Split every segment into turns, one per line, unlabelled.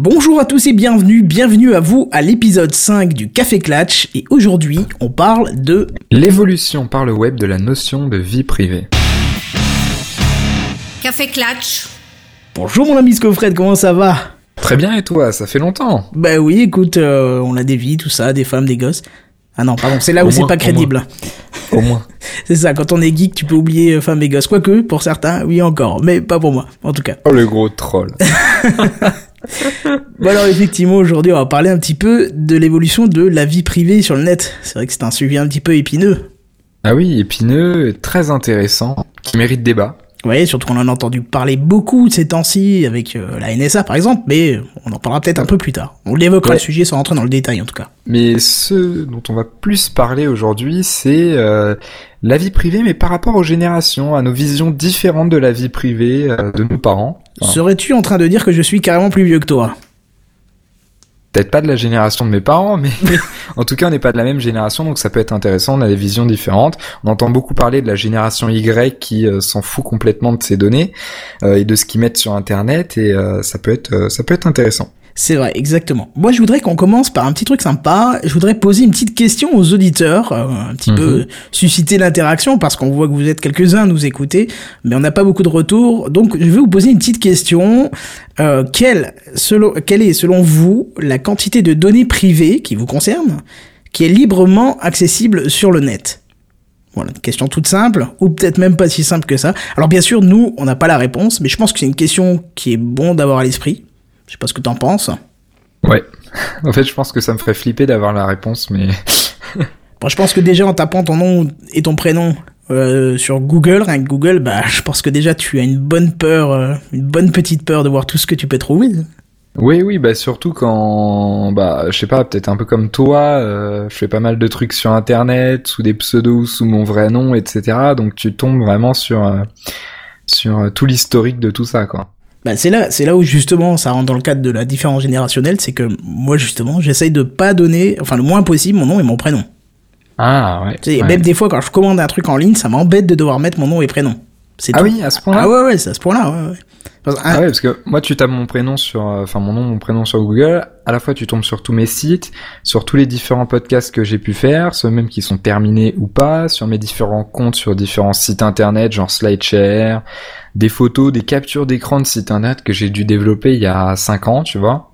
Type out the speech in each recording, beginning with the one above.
Bonjour à tous et bienvenue, bienvenue à vous à l'épisode 5 du Café Clatch et aujourd'hui on parle de
l'évolution par le web de la notion de vie privée.
Café Clatch.
Bonjour mon ami Scofred, comment ça va?
Très bien et toi, ça fait longtemps.
Bah oui, écoute, euh, on a des vies, tout ça, des femmes, des gosses. Ah non, pardon, c'est là où c'est pas crédible.
Au moins.
c'est ça, quand on est geek, tu peux oublier euh, femmes et gosses. Quoique, pour certains, oui encore, mais pas pour moi, en tout cas.
Oh le gros troll.
bon alors effectivement, aujourd'hui, on va parler un petit peu de l'évolution de la vie privée sur le net. C'est vrai que c'est un sujet un petit peu épineux.
Ah oui, épineux, très intéressant, qui mérite débat.
Oui, surtout qu'on en a entendu parler beaucoup de ces temps-ci avec euh, la NSA par exemple, mais on en parlera peut-être un peu plus tard. On l'évoquera le sujet sans rentrer dans le détail en tout cas.
Mais ce dont on va plus parler aujourd'hui, c'est euh, la vie privée, mais par rapport aux générations, à nos visions différentes de la vie privée euh, de nos parents.
Serais-tu en train de dire que je suis carrément plus vieux que toi?
Peut-être pas de la génération de mes parents, mais en tout cas, on n'est pas de la même génération, donc ça peut être intéressant. On a des visions différentes. On entend beaucoup parler de la génération Y qui euh, s'en fout complètement de ses données euh, et de ce qu'ils mettent sur Internet, et euh, ça peut être ça peut être intéressant.
C'est vrai, exactement. Moi, je voudrais qu'on commence par un petit truc sympa. Je voudrais poser une petite question aux auditeurs, euh, un petit peu mhm. susciter l'interaction, parce qu'on voit que vous êtes quelques-uns à nous écouter, mais on n'a pas beaucoup de retours. Donc, je vais vous poser une petite question. Euh, quelle, selon, quelle est, selon vous, la quantité de données privées qui vous concernent, qui est librement accessible sur le net? Voilà, une question toute simple, ou peut-être même pas si simple que ça. Alors bien sûr, nous, on n'a pas la réponse, mais je pense que c'est une question qui est bon d'avoir à l'esprit. Je sais pas ce que t'en penses.
Ouais. En fait, je pense que ça me ferait flipper d'avoir la réponse, mais.
bon, je pense que déjà en tapant ton nom et ton prénom euh, sur Google, rien que Google, bah, je pense que déjà tu as une bonne peur, euh, une bonne petite peur de voir tout ce que tu peux trouver.
Oui, oui, bah surtout quand, bah, je sais pas, peut-être un peu comme toi, euh, je fais pas mal de trucs sur Internet, sous des pseudos, sous mon vrai nom, etc. Donc tu tombes vraiment sur sur tout l'historique de tout ça, quoi.
Bah, c'est là, c'est là où justement ça rentre dans le cadre de la différence générationnelle, c'est que moi justement j'essaye de pas donner, enfin le moins possible mon nom et mon prénom.
Ah ouais.
Tu sais, Même des fois quand je commande un truc en ligne, ça m'embête de devoir mettre mon nom et prénom.
Ah oui, à ce point-là.
Ah ouais ouais, c'est à ce point-là. Ouais, ouais.
ah ouais, parce que moi tu tapes mon prénom sur, euh, enfin mon nom, mon prénom sur Google. À la fois tu tombes sur tous mes sites, sur tous les différents podcasts que j'ai pu faire, ceux même qui sont terminés ou pas, sur mes différents comptes sur différents sites internet, genre SlideShare, des photos, des captures d'écran de sites internet que j'ai dû développer il y a 5 ans, tu vois.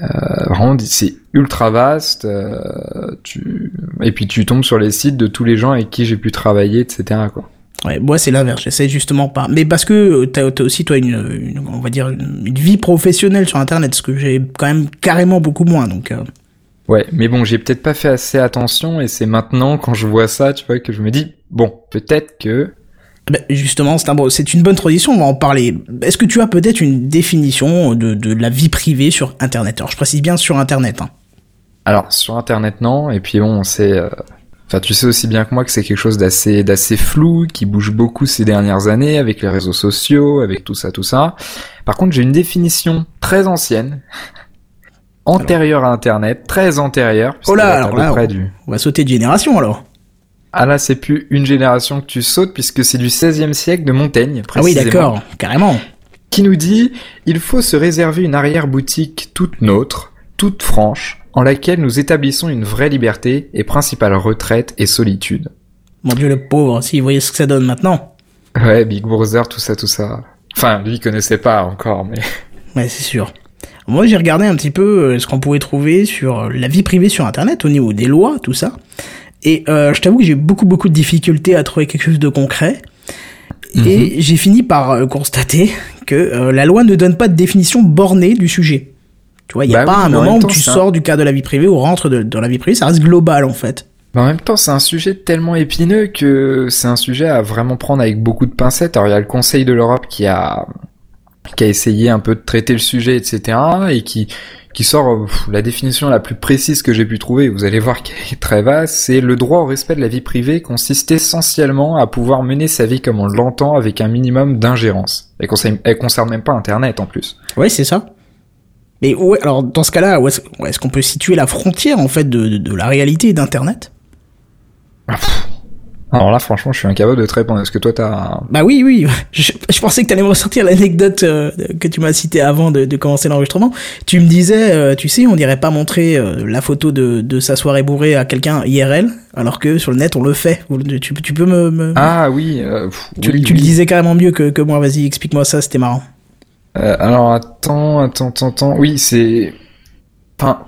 Euh, vraiment, c'est ultra vaste. Euh, tu... Et puis tu tombes sur les sites de tous les gens avec qui j'ai pu travailler, etc. Quoi.
Ouais, moi c'est l'inverse, j'essaie justement pas. Mais parce que t'as as aussi toi une, on va dire une, vie professionnelle sur Internet, ce que j'ai quand même carrément beaucoup moins. Donc. Euh.
Ouais, mais bon, j'ai peut-être pas fait assez attention et c'est maintenant quand je vois ça, tu vois, que je me dis bon, peut-être que
ben justement, c'est un c'est une bonne tradition, on va en parler. Est-ce que tu as peut-être une définition de, de la vie privée sur Internet? Alors, je précise bien sur Internet. Hein.
Alors, sur Internet, non. Et puis bon, c'est... Euh, enfin, tu sais aussi bien que moi que c'est quelque chose d'assez, d'assez flou, qui bouge beaucoup ces dernières années avec les réseaux sociaux, avec tout ça, tout ça. Par contre, j'ai une définition très ancienne, antérieure à Internet, très antérieure.
Oh là, alors là, on va sauter de génération alors.
Ah là, c'est plus une génération que tu sautes puisque c'est du 16e siècle de Montaigne.
Ah oui, d'accord, carrément.
Qui nous dit il faut se réserver une arrière-boutique toute nôtre, toute franche, en laquelle nous établissons une vraie liberté et principale retraite et solitude.
Mon dieu, le pauvre, si vous voyez ce que ça donne maintenant.
Ouais, Big Brother, tout ça, tout ça. Enfin, lui, il connaissait pas encore, mais.
Ouais, c'est sûr. Moi, j'ai regardé un petit peu euh, ce qu'on pouvait trouver sur la vie privée sur Internet au niveau des lois, tout ça. Et euh, je t'avoue que j'ai beaucoup beaucoup de difficultés à trouver quelque chose de concret. Et mhm. j'ai fini par euh, constater que euh, la loi ne donne pas de définition bornée du sujet. Tu vois, il n'y a bah pas un moment où tu sors du cadre de la vie privée ou rentres dans la vie privée, ça reste global en fait.
en même temps, c'est un sujet tellement épineux que c'est un sujet à vraiment prendre avec beaucoup de pincettes. Alors il y a le Conseil de l'Europe qui a qui a essayé un peu de traiter le sujet, etc. et qui qui sort la définition la plus précise que j'ai pu trouver, vous allez voir qu'elle est très vaste, c'est le droit au respect de la vie privée consiste essentiellement à pouvoir mener sa vie comme on l'entend avec un minimum d'ingérence. Elle concerne, elle concerne même pas Internet en plus.
Ouais, c'est ça. Mais ouais, alors dans ce cas-là, où est-ce qu'on peut situer la frontière en fait de, de, la réalité d'Internet?
Ah, Alors là, franchement, je suis incapable de te répondre. Est-ce que toi, t'as...
Bah oui, oui. Je, je pensais que t'allais me ressortir l'anecdote euh, que tu m'as citée avant de, de commencer l'enregistrement. Tu me disais, euh, tu sais, on dirait pas montrer euh, la photo de, de sa soirée bourrée à quelqu'un IRL, alors que sur le net, on le fait. Tu, tu peux me... me...
Ah oui,
tu,
oui,
tu
oui.
le disais carrément mieux que, que moi. Vas-y, explique-moi ça, c'était marrant.
Alors attends, attends, attends, attends. Oui, c'est... Enfin...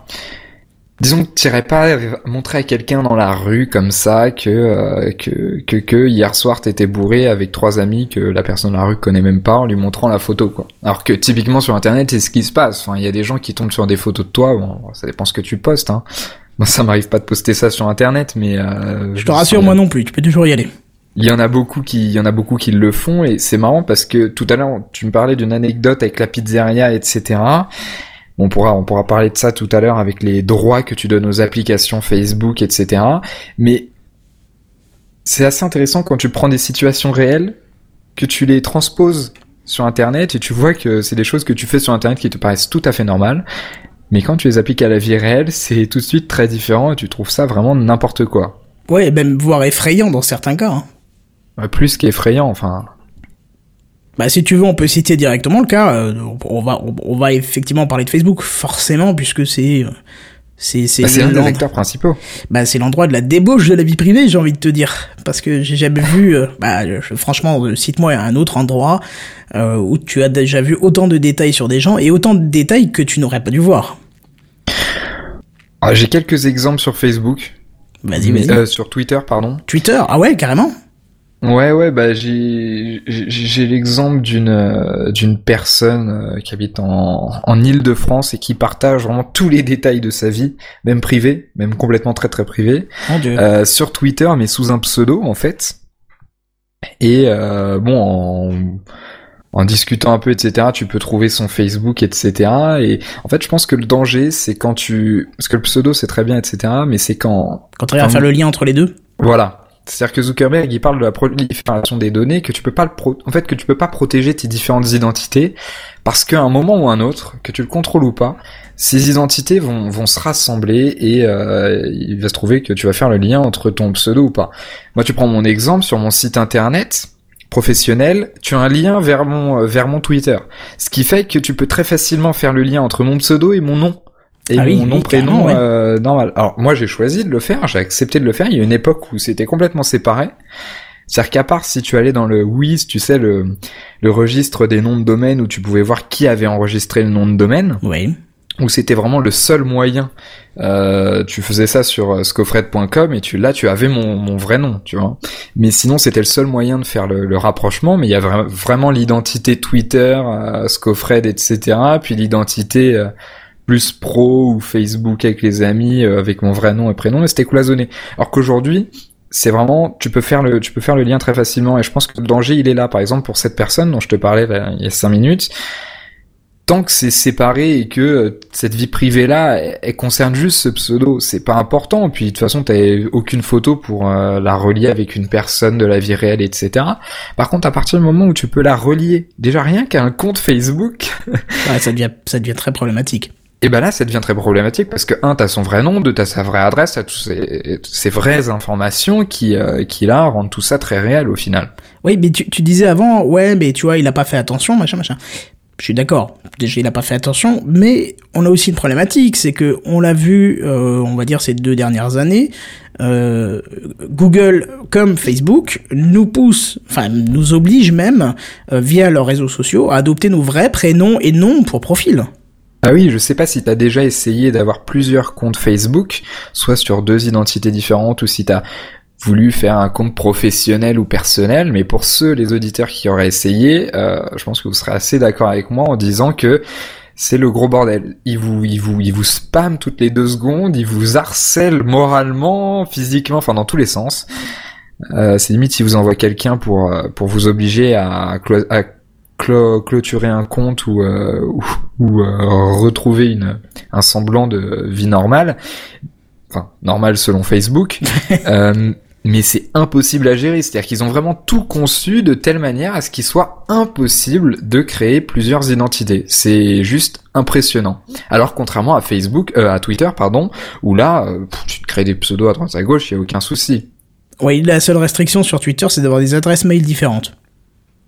Disons que tu irais pas montrer à quelqu'un dans la rue comme ça que, euh, que, que, que hier soir t'étais bourré avec trois amis que la personne dans la rue connaît même pas en lui montrant la photo, quoi. Alors que typiquement sur internet, c'est ce qui se passe. Enfin, il y a des gens qui tombent sur des photos de toi, bon, ça dépend ce que tu postes, hein. Moi, ça m'arrive pas de poster ça sur internet, mais euh,
Je te rassure, moi non plus, tu peux toujours y aller.
Il y en a beaucoup qui, il y en a beaucoup qui le font et c'est marrant parce que tout à l'heure tu me parlais d'une anecdote avec la pizzeria, etc. On pourra, on pourra parler de ça tout à l'heure avec les droits que tu donnes aux applications Facebook, etc. Mais c'est assez intéressant quand tu prends des situations réelles, que tu les transposes sur Internet et tu vois que c'est des choses que tu fais sur Internet qui te paraissent tout à fait normales. Mais quand tu les appliques à la vie réelle, c'est tout de suite très différent et tu trouves ça vraiment n'importe quoi.
Ouais, même voire effrayant dans certains cas. Hein.
Plus qu'effrayant, enfin.
Bah si tu veux, on peut citer directement le cas. euh, on va on, va effectivement parler de Facebook forcément puisque c'est euh, c'est c'est
Bah, c'est l'un des acteurs principaux.
bah c'est l'endroit de la débauche de la vie privée, j'ai envie de te dire, parce que j'ai jamais vu. euh, bah je- franchement, cite-moi un autre endroit euh, où tu as déjà vu autant de détails sur des gens et autant de détails que tu n'aurais pas dû voir.
Ah, J'ai quelques exemples sur Facebook.
Vas-y,
Mais-
vas-y.
euh, sur Twitter, pardon.
Twitter, ah ouais, carrément.
Ouais, ouais, bah j'ai j'ai l'exemple d'une euh, d'une personne euh, qui habite en en Île-de-France et qui partage vraiment tous les détails de sa vie, même privé, même complètement très très privé,
Mon Dieu.
euh, sur Twitter, mais sous un pseudo en fait. Et euh, bon, en en discutant un peu, etc., tu peux trouver son Facebook, etc. Et en fait, je pense que le danger, c'est quand tu... Parce que le pseudo, c'est très bien, etc., mais c'est quand
Quand tu arrives à faire le lien entre les deux.
voilà. C'est-à-dire que Zuckerberg, il parle de la prolifération des données, que tu peux pas le pro- en fait, que tu peux pas protéger tes différentes identités, parce qu'à un moment ou un autre, que tu le contrôles ou pas, ces identités vont, vont se rassembler et euh, il va se trouver que tu vas faire le lien entre ton pseudo ou pas. Moi, tu prends mon exemple sur mon site internet professionnel, tu as un lien vers mon euh, vers mon Twitter, ce qui fait que tu peux très facilement faire le lien entre mon pseudo et mon nom et
Ah oui,
mon
oui,
nom prénom
ouais.
euh, normal. Alors moi j'ai choisi de le faire, j'ai accepté de le faire. Il y a une époque où c'était complètement séparé. C'est-à-dire qu'à part si tu allais dans le Wiz, tu sais le le registre des noms de domaine où tu pouvais voir qui avait enregistré le nom de domaine,
Oui.
où c'était vraiment le seul moyen. Euh, tu faisais ça sur euh, scofred.com et tu là tu avais mon, mon vrai nom, tu vois. Mais sinon c'était le seul moyen de faire le, le rapprochement. Mais il y a vra- vraiment l'identité Twitter, euh, Scofred, etc. Puis l'identité euh, plus pro ou Facebook avec les amis euh, avec mon vrai nom et prénom. Et c'était cloisonné. Alors qu'aujourd'hui c'est vraiment tu peux faire le tu peux faire le lien très facilement et je pense que le danger il est là par exemple pour cette personne dont je te parlais là, il y a cinq minutes tant que c'est séparé et que euh, cette vie privée là elle, elle concerne juste ce pseudo c'est pas important puis de toute façon t'as aucune photo pour euh, la relier avec une personne de la vie réelle etc par contre à partir du moment où tu peux la relier déjà rien qu'à un compte Facebook
Ouais, ça devient ça devient très problématique.
Et ben là, ça devient très problématique parce que un, t'as son vrai nom, deux, t'as sa vraie adresse, t'as tous ces, vraies informations qui, euh, qui là rendent tout ça très réel au final.
Oui, mais tu, disais avant, ouais, mais tu vois, il a pas fait attention, machin, machin. Je suis d'accord. Déjà, il a pas fait attention, mais on a aussi une problématique, c'est que on l'a vu, euh, on va dire ces deux dernières années, euh, Google comme Facebook nous pousse, enfin nous oblige même via leurs réseaux sociaux à adopter nos vrais prénoms et noms pour profil.
Ah oui, je sais pas si t'as déjà essayé d'avoir plusieurs comptes Facebook, soit sur deux identités différentes ou si t'as voulu faire un compte professionnel ou personnel, mais pour ceux, les auditeurs qui auraient essayé, euh, je pense que vous serez assez d'accord avec moi en disant que c'est le gros bordel. Ils vous, ils vous, ils vous spamment toutes les deux secondes, ils vous harcèlent moralement, physiquement, enfin dans tous les sens. Euh, c'est limite si vous envoie quelqu'un pour euh, pour vous obliger à, à clo- clôturer un compte ou euh, ou, ou, euh, retrouver une un semblant de vie normale, enfin normale selon Facebook. euh, mais c'est impossible à gérer, c'est-à-dire qu'ils ont vraiment tout conçu de telle manière à ce qu'il soit impossible de créer plusieurs identités. C'est juste impressionnant. Alors contrairement à Facebook, euh, à Twitter, pardon, où là, euh, pff, tu te crées des pseudos à droite à gauche, il y a aucun souci.
Oui, la seule restriction sur Twitter, c'est d'avoir des adresses mail différentes.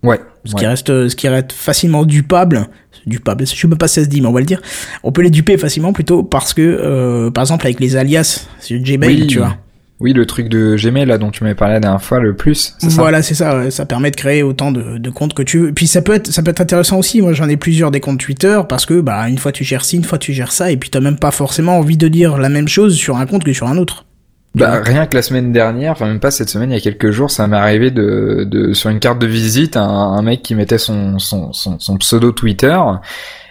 Ouais.
Ce qui reste, ce qui reste facilement dupable. Dupable, je sais même pas si ça se dit, mais on va le dire. On peut les duper facilement plutôt parce que, euh, par exemple, avec les alias, c'est Gmail,
Oui.
tu vois.
Oui, le truc de Gmail là dont tu m'avais parlé la dernière fois, le plus.
Voilà, c'est ça. ouais. Ça permet de créer autant de, de comptes que tu veux. Puis ça peut être, ça peut être intéressant aussi. Moi, j'en ai plusieurs des comptes Twitter parce que, bah, une fois tu gères ci, une fois tu gères ça, et puis t'as même pas forcément envie de dire la même chose sur un compte que sur un autre.
Bah, rien que la semaine dernière, enfin même pas cette semaine, il y a quelques jours, ça m'est arrivé de, de sur une carte de visite, un, un mec qui mettait son, son, son, son pseudo Twitter,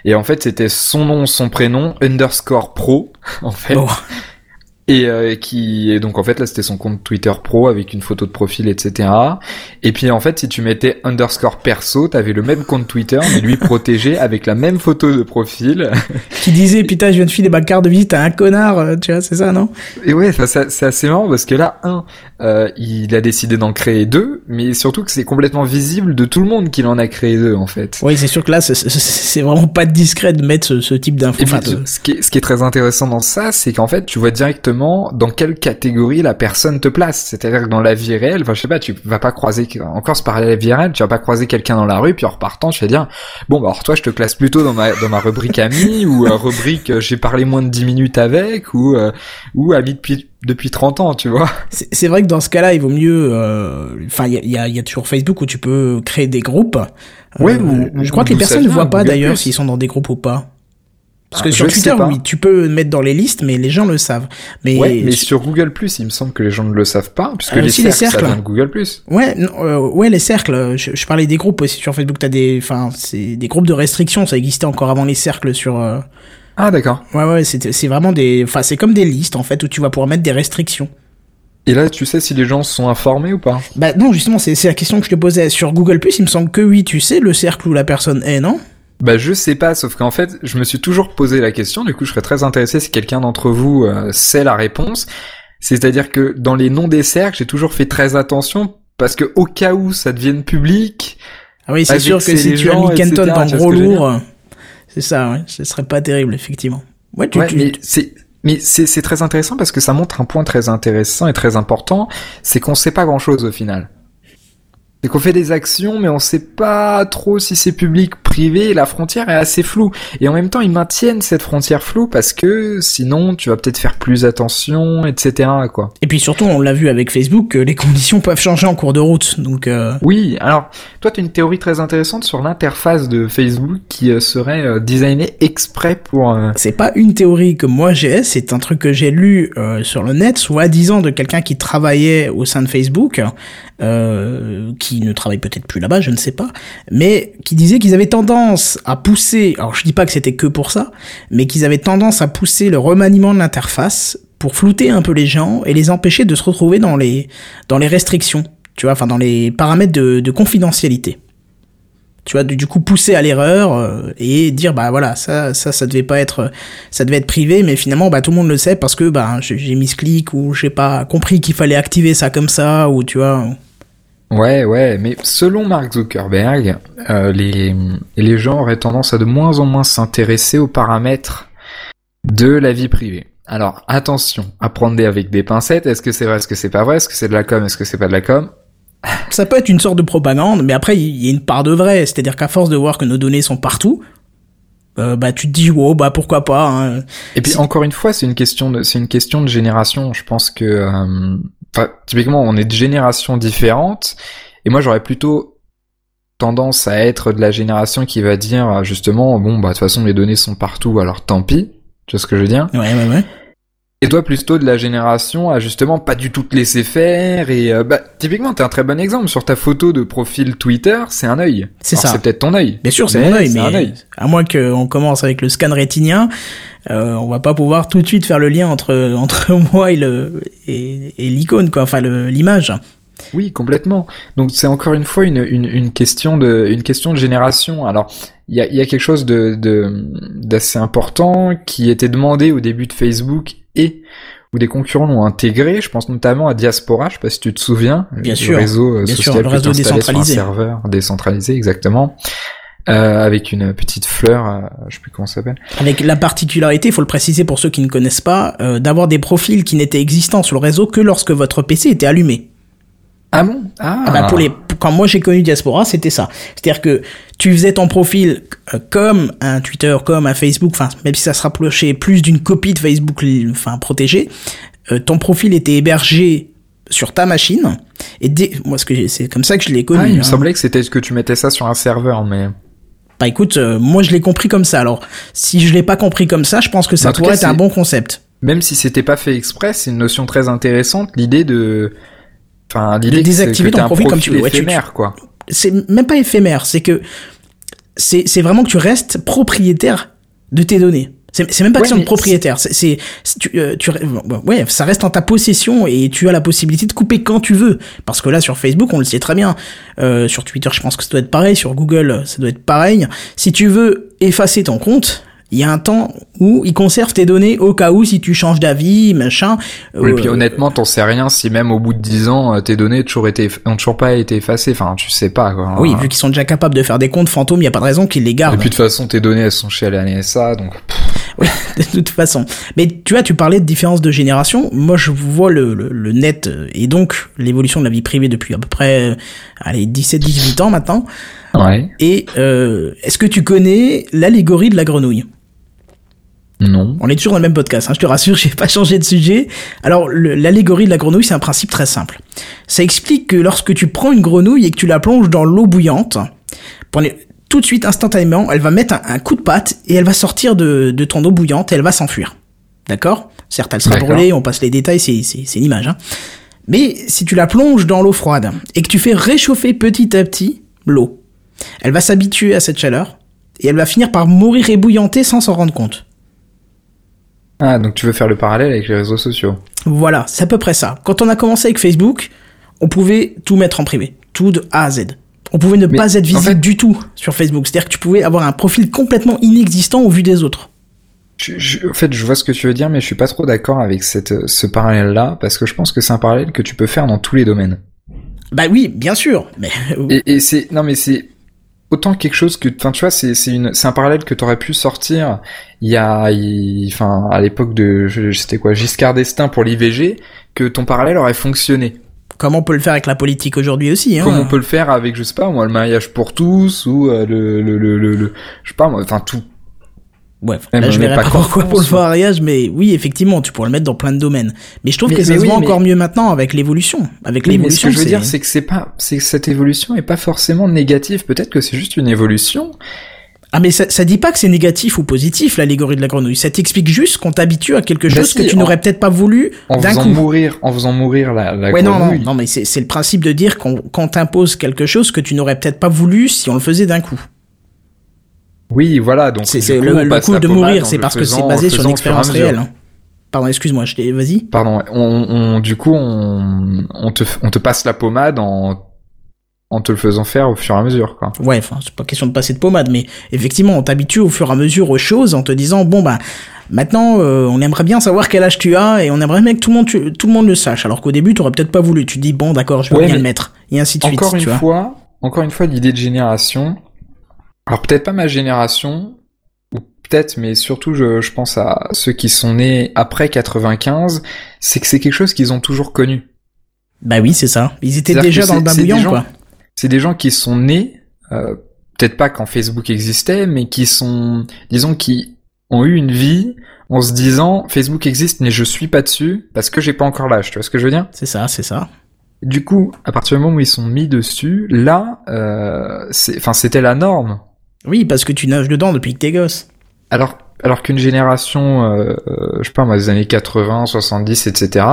et en fait c'était son nom, son prénom, underscore pro, en fait,
Bon.
Et euh, qui, et donc en fait là c'était son compte Twitter pro avec une photo de profil, etc. Et puis en fait si tu mettais underscore perso, t'avais le même compte Twitter, mais lui protégé avec la même photo de profil.
qui disait, putain, je viens de filer ma carte de visite à un connard, euh, tu vois, c'est ça, non?
Et ouais, ça- c'est assez marrant parce que là, un, euh, il a décidé d'en créer deux, mais surtout que c'est complètement visible de tout le monde qu'il en a créé deux en fait.
Oui, c'est sûr que là, c'est- vraiment pas discret de mettre ce, ce type d'infos.
Qui est, ce qui est très intéressant dans ça, c'est qu'en fait, tu vois directement dans quelle catégorie la personne te place. C'est-à-dire que dans la vie réelle, enfin, je sais pas, tu vas pas croiser, encore se parler à la vie réelle, tu vas pas croiser quelqu'un dans la rue, puis en repartant, tu vas dire, bon, bah, alors toi, je te classe plutôt dans ma, dans ma rubrique ami, ou euh, rubrique euh, j'ai parlé moins de 10 minutes avec, ou, euh, ou ami depuis, depuis 30 ans, tu vois.
C'est vrai que dans ce cas-là, il vaut mieux. euh, Enfin, il y a, il y, a, il y a toujours Facebook où tu peux créer des groupes. Euh,
Ouais, ou-
je crois que les personnes ne voient pas d'ailleurs s'ils sont dans des groupes ou pas. Parce que
Ah,
sur Twitter, oui, tu peux mettre dans les listes, mais les gens le savent. Mais,
Ouais, mais
sur-
Google Plus, il me semble que les gens ne le savent pas, puisque
Euh,
les,
si, les
cercles, ça
cercles.
vient de Google Plus.
ouais, non, euh, ouais, les cercles. Je, je parlais des groupes aussi sur Facebook. T'as des, enfin, c'est des groupes de restrictions. Ça existait encore avant les cercles sur. euh,
Ah, d'accord.
Ouais, ouais, c'est c'est vraiment des, enfin, c'est comme des listes en fait où tu vas pouvoir mettre des restrictions.
Et là, tu sais si les gens sont informés ou pas?
Bah non, justement, c'est c'est la question que je te posais sur Google il me semble que oui, tu sais le cercle où la personne est, non?
Bah, je sais pas, sauf qu'en fait, je me suis toujours posé la question, du coup, je serais très intéressé si quelqu'un d'entre vous euh, sait la réponse. C'est-à-dire que dans les noms des cercles, j'ai toujours fait très attention, parce que au cas où ça devienne public,
Ah oui, c'est sûr que si tu as mis Kenton dans gros lourd, c'est ça, ouais, ce serait pas terrible, effectivement. Ouais, tu,
Ouais,
tu-
mais c'est mais c'est c'est très intéressant parce que ça montre un point très intéressant et très important, c'est qu'on sait pas grand chose au final. C'est qu'on fait des actions, mais on sait pas trop si c'est public, privé, la frontière est assez floue. Et en même temps, ils maintiennent cette frontière floue parce que sinon, tu vas peut-être faire plus attention, etc., quoi.
Et puis surtout, on l'a vu avec Facebook, que les conditions peuvent changer en cours de route, donc euh,
Oui, alors, toi, tu as une théorie très intéressante sur l'interface de Facebook qui euh, serait euh, designée exprès pour... euh,
c'est pas une théorie que moi j'ai, c'est un truc que j'ai lu euh, sur le net, soit disant de quelqu'un qui travaillait au sein de Facebook, euh, qui ne travaille peut-être plus là-bas, je ne sais pas, mais qui disait qu'ils avaient tendance à pousser, alors je dis pas que c'était que pour ça, mais qu'ils avaient tendance à pousser le remaniement de l'interface pour flouter un peu les gens et les empêcher de se retrouver dans les dans les restrictions, tu vois, enfin dans les paramètres de, de confidentialité. Tu vois du, coup pousser à l'erreur euh, et dire bah voilà ça ça ça devait pas être ça devait être privé mais finalement bah tout le monde le sait parce que bah j'ai mis ce clic ou j'ai pas compris qu'il fallait activer ça comme ça ou tu vois
Ouais, ouais, mais selon Mark Zuckerberg, euh, les, les gens auraient tendance à de moins en moins s'intéresser aux paramètres de la vie privée. Alors, attention, à prendre des avec des pincettes, est-ce que c'est vrai, est-ce que c'est pas vrai, est-ce que c'est de la com, est-ce que c'est pas de la com?
Ça peut être une sorte de propagande mais après il y a une part de vrai c'est-à-dire qu'à force de voir que nos données sont partout euh, bah tu te dis wow bah pourquoi pas hein.
Et puis encore une fois, c'est une question de, c'est une question de génération. Je pense que, euh, enfin, typiquement, on est de générations différentes, et moi j'aurais plutôt tendance à être de la génération qui va dire justement, bon bah de toute façon les données sont partout, alors tant pis. Tu vois ce que je veux dire?
Ouais ouais ouais
Et toi plutôt de la génération à justement pas du tout te laisser faire et euh, bah typiquement t'es un très bon exemple sur ta photo de profil Twitter, c'est un œil.
C'est ça.
C'est peut-être ton œil.
Bien sûr, c'est
Mais
mon œil,
c'est un
mais
œil.
à moins qu'on commence avec le scan rétinien, euh, on va pas pouvoir tout de suite faire le lien entre entre moi et le et, et l'icône quoi, enfin l'image.
Oui, complètement. Donc c'est encore une fois une, une, une question de une question de génération. Alors il y a, y a quelque chose de de- d'assez important qui était demandé au début de Facebook et où des concurrents l'ont intégré. Je pense notamment à Diaspora. Je sais pas si tu te souviens.
Bien
le
sûr,
réseau euh,
bien sûr,
social
le réseau
installé sur un
décentralisé.
serveur décentralisé exactement. Euh, avec une petite fleur, euh, je sais plus comment ça s'appelle.
Avec la particularité, il faut le préciser pour ceux qui ne connaissent pas, euh, d'avoir des profils qui n'étaient existants sur le réseau que lorsque votre PC était allumé.
Ah bon? Ah.
ah bah pour les quand moi j'ai connu Diaspora, c'était ça. C'est-à-dire que tu faisais ton profil euh, comme un Twitter, comme un Facebook, enfin même si ça se rapprochait plus d'une copie de Facebook, enfin protégée, euh, ton profil était hébergé sur ta machine et dès... moi ce que c'est comme ça que je l'ai connu.
Ah, il me
hein.
semblait que c'était que tu mettais ça sur un serveur, mais.
Bah écoute, euh, moi je l'ai compris comme ça. Alors si je l'ai pas compris comme ça, je pense que ça pourrait être un bon concept.
Même si c'était pas fait exprès, c'est une notion très intéressante, l'idée de
Enfin, l'idée de désactiver ton profil, comme tu veux.
Éphémère, quoi.
C'est même pas éphémère, c'est que c'est vraiment que tu restes propriétaire de tes données. C'est même pas que c'est propriétaire. C'est tu, euh, tu ouais, ça reste en ta possession et tu as la possibilité de couper quand tu veux. Parce que là sur Facebook, on le sait très bien. Euh, sur Twitter, je pense que ça doit être pareil. Sur Google, ça doit être pareil. Si tu veux effacer ton compte, il y a un temps où ils conservent tes données au cas où si tu changes d'avis, machin.
Oui, et puis euh, honnêtement, t'en sais rien si même au bout de 10 ans, euh, tes données toujours été, ont toujours pas été effacées. Enfin, tu sais pas, quoi.
Oui, vu qu'ils sont déjà capables de faire des comptes fantômes, il y a pas de raison qu'ils les gardent.
Et puis de toute façon, tes données, elles sont chez la NSA, donc.
Oui, de toute façon. Mais tu vois, tu parlais de différence de génération. Moi, je vois le, le, net euh, et donc l'évolution de la vie privée depuis à peu près, allez, 17-18 ans maintenant.
Ouais.
Et euh, est-ce que tu connais l'allégorie de la grenouille?
Non.
On est toujours dans le même podcast, hein, je te rassure, j'ai pas changé de sujet. Alors, l'allégorie de la grenouille, c'est un principe très simple. Ça explique que lorsque tu prends une grenouille et que tu la plonges dans l'eau bouillante, tout de suite, instantanément, elle va mettre un, coup de patte et elle va sortir de, ton eau bouillante et elle va s'enfuir. D'accord? Certes, elle sera brûlée, on passe les détails, c'est l'image. Hein. Mais si tu la plonges dans l'eau froide et que tu fais réchauffer petit à petit l'eau, elle va s'habituer à cette chaleur et elle va finir par mourir ébouillantée sans s'en rendre compte.
Ah, donc tu veux faire le parallèle avec les réseaux sociaux.
Voilà, c'est à peu près ça. Quand on a commencé avec Facebook, on pouvait tout mettre en privé, tout de A à Z. On pouvait ne pas être visible du tout sur Facebook. C'est-à-dire que tu pouvais avoir un profil complètement inexistant au vu des autres.
en fait, je vois ce que tu veux dire, mais je suis pas trop d'accord avec cette, ce parallèle-là, parce que je pense que c'est un parallèle que tu peux faire dans tous les domaines.
Bah oui, bien sûr, mais...
et, et c'est, non mais c'est, autant quelque chose que enfin tu vois c'est c'est une c'est un parallèle que t'aurais pu sortir il y a enfin à l'époque de c'était quoi Giscard d'Estaing pour l'IVG que ton parallèle aurait fonctionné
comme on peut le faire avec la politique aujourd'hui aussi hein.
comme on peut le faire avec je sais pas moi le mariage pour tous ou euh, le, le, le, le, je sais pas moi enfin tout
Ouais, là, je verrais pas, pourquoi pour le mariage, mais oui, effectivement, tu pourrais le mettre dans plein de domaines. Mais je trouve que ça se voit encore mieux maintenant avec l'évolution. Avec l'évolution.
Ce que je veux dire, c'est que c'est pas, c'est que cette évolution est pas forcément négative. Peut-être que c'est juste une évolution.
Ah mais ça, ça dit pas que c'est négatif ou positif l'allégorie de la grenouille. Ça t'explique juste qu'on t'habitue à quelque bah chose que tu n'aurais peut-être pas voulu
en faisant coup. mourir, en faisant mourir la, la
ouais, grenouille. Non, non, non, mais c'est le principe de dire qu'on t'impose quelque chose que tu n'aurais peut-être pas voulu si on le faisait d'un coup.
Oui, voilà. Donc
c'est le, le coup de mourir, c'est parce que c'est basé sur une expérience réelle. Hein. Pardon, excuse-moi, je vas-y.
Pardon, on, on, du coup, on, on, te, on te passe la pommade en, en te le faisant faire au fur et à mesure, quoi.
Ouais, enfin, c'est pas question de passer de pommade, mais effectivement, on t'habitue au fur et à mesure aux choses en te disant, bon, bah, maintenant, euh, on aimerait bien savoir quel âge tu as et on aimerait bien que tout le monde, tout le monde le sache. Alors qu'au début, tu aurais peut-être pas voulu. Tu dis, bon, d'accord, je vais bien le mettre. Et ainsi de
suite.
Encore
une fois, encore une fois, l'idée de génération, alors peut-être pas ma génération, ou peut-être, mais surtout je, je, pense à ceux qui sont nés après 95, c'est que c'est quelque chose qu'ils ont toujours connu.
Bah oui, c'est ça. Ils étaient déjà dans le bain bouillant, quoi.
C'est des gens qui sont nés, euh, peut-être pas quand Facebook existait, mais qui sont, disons, qui ont eu une vie en se disant Facebook existe, mais je suis pas dessus parce que j'ai pas encore l'âge. Tu vois ce que je veux dire?
C'est ça, c'est ça.
Du coup, à partir du moment où ils sont mis dessus, là, euh, enfin, c'était la norme.
Oui, parce que tu nages dedans depuis que t'es gosse.
Alors, alors qu'une génération, euh, euh, je sais pas des années 80, 70, etc.,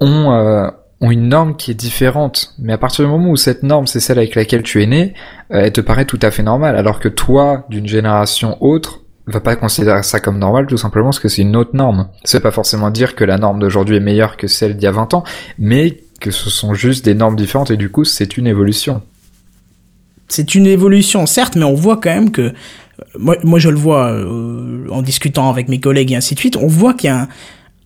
ont, euh, ont une norme qui est différente. Mais à partir du moment où cette norme, c'est celle avec laquelle tu es né, euh, elle te paraît tout à fait normale. Alors que toi, d'une génération autre, va pas considérer ça comme normal tout simplement parce que c'est une autre norme. Veut pas forcément dire que la norme d'aujourd'hui est meilleure que celle d'il y a 20 ans, mais que ce sont juste des normes différentes et du coup c'est une évolution
c'est une évolution, certes, mais on voit quand même que, moi, moi je le vois euh, en discutant avec mes collègues et ainsi de suite, on voit qu'il y a